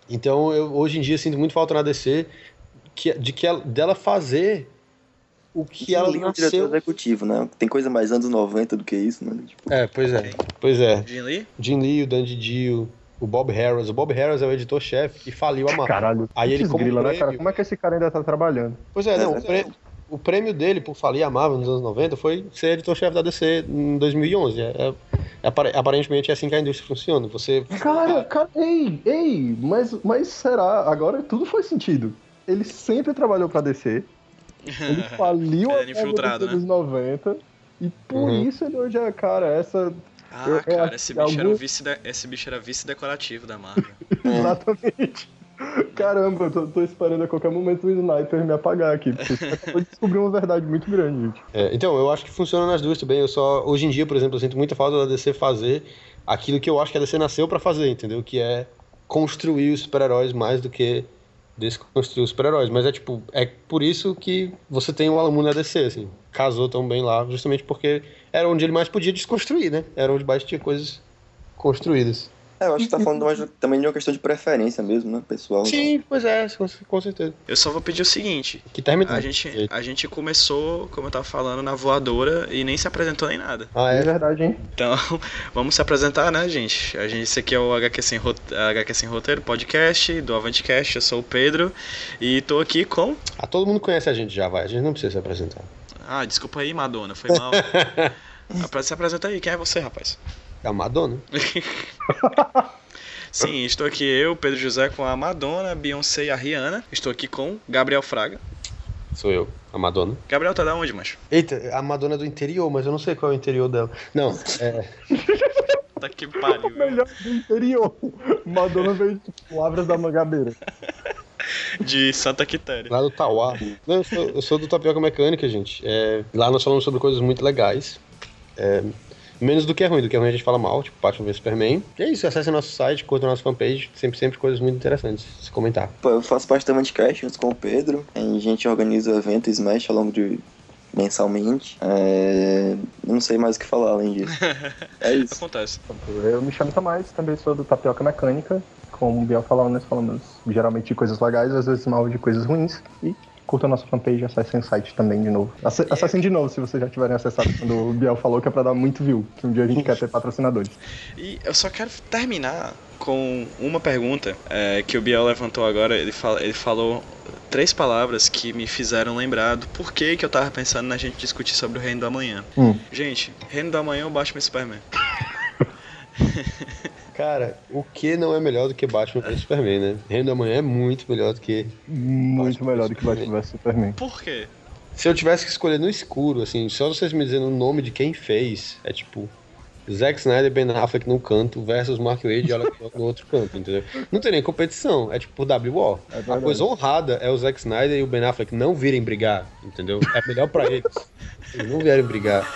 Então, eu hoje em dia sinto muito falta na DC que, de que ela, dela fazer o que ela Lee é um diretor nasceu. executivo, né? Tem coisa mais anos 90 do que isso, né? Tipo, É, pois é. Pois é. Jim Lee? Jim Lee, o Dan Didio, o Bob Harris. O Bob Harris é o editor-chefe e faliu a Marvel. Caralho, Aí ele, como grila, né, prêmio- cara? Como é que esse cara ainda tá trabalhando? Pois é, não, É, o, prê- o prêmio dele por falir a Marvel nos anos 90 foi ser editor-chefe da DC em 2011. É, é- aparentemente é assim que a indústria funciona. Você Cara, cara, ei, ei, mas, mas será? Agora tudo faz sentido. Ele sempre trabalhou pra DC. Ele faliu Ele a era infiltrado, DC dos 90. E por Uhum. isso ele hoje é, cara, essa. Ah, Eu- cara, esse bicho, era algum- vice de- esse bicho era vice-decorativo da Marvel. Exatamente. Caramba, eu tô, tô esperando a qualquer momento o sniper me apagar aqui. Porque você acabou de descobrir uma verdade muito grande, gente. É, então, eu acho que funciona nas duas também. Eu só, hoje em dia, por exemplo, eu sinto muita falta da DC fazer aquilo que eu acho que a DC nasceu pra fazer, entendeu? Que é construir os super-heróis mais do que desconstruir os super-heróis. Mas é tipo, é por isso que você tem o Moore na DC, assim. Casou tão bem lá, justamente porque era onde ele mais podia desconstruir, né? Era onde mais tinha coisas construídas. É, eu acho que tá falando mais, também de uma questão de preferência mesmo, né, pessoal? Sim, pois é, com, com certeza. Eu só vou pedir o seguinte. Que terminou. A gente, a gente começou, como eu tava falando, na voadora e nem se apresentou nem nada. Ah, É é? verdade, hein? Então, vamos se apresentar, né, gente? A gente esse aqui é o HQ Sem, Rote- HQ Sem Roteiro, podcast do Avantcast. Eu sou o Pedro e tô aqui com. Ah, todo mundo conhece a gente já, vai. A gente não precisa se apresentar. Ah, desculpa aí, Madonna, foi mal. Se apresenta aí, quem é você, rapaz? É a Madonna. Sim, estou aqui eu, Pedro José, com a Madonna, Beyoncé e a Rihanna. Estou aqui com Gabriel Fraga. Sou eu, a Madonna. Gabriel tá da onde, macho? Eita, a Madonna é do interior, mas eu não sei qual é o interior dela. Não, é. Tá que pariu. viu? Melhor do interior. Madonna veio de Lavras da Mangabeira. De Santa Quitéria. Lá do Tauá. Não, eu sou, eu sou do Tapioca Mecânica, gente. É, lá nós falamos sobre coisas muito legais. É, menos do que é ruim. Do que é ruim a gente fala mal, tipo Batman vs Superman. E é isso, acesse nosso site, curta nossa fanpage. Sempre, sempre coisas muito interessantes de se comentar. Pô, eu faço parte da Manticast junto com o Pedro. A gente organiza o evento Smash ao longo de mensalmente. É... Eu não sei mais o que falar além disso. É isso. Acontece. Eu me chamo Tomás, também sou do Tapioca Mecânica. Como o Biel falou, nós falamos geralmente de coisas legais, às vezes mal de coisas ruins. E curta a nossa fanpage, acessem o site também de novo. Ace- Acessem de novo se vocês já tiverem acessado quando o Biel falou que é pra dar muito view, que um dia a gente quer ter patrocinadores. E eu só quero terminar com uma pergunta é, que o Biel levantou agora. Ele, fala, ele falou três palavras que me fizeram lembrar do porquê que eu tava pensando na gente discutir sobre o Reino do Amanhã. Hum. Gente, Reino do Amanhã ou Batman Superman? Cara, o que não é melhor do que Batman vs Superman, né? Reino da Manhã é muito melhor do que. Muito Batman melhor do que Batman vs Superman. Por quê? Se eu tivesse que escolher no escuro, assim, só vocês me dizendo o nome de quem fez, é tipo. Zack Snyder e Ben Affleck num canto versus Mark Wade e Alec Baldwin no outro canto, entendeu? Não tem nem competição, é tipo por WO. É A coisa honrada é o Zack Snyder e o Ben Affleck não virem brigar, entendeu? É melhor pra eles. Eles não vierem brigar.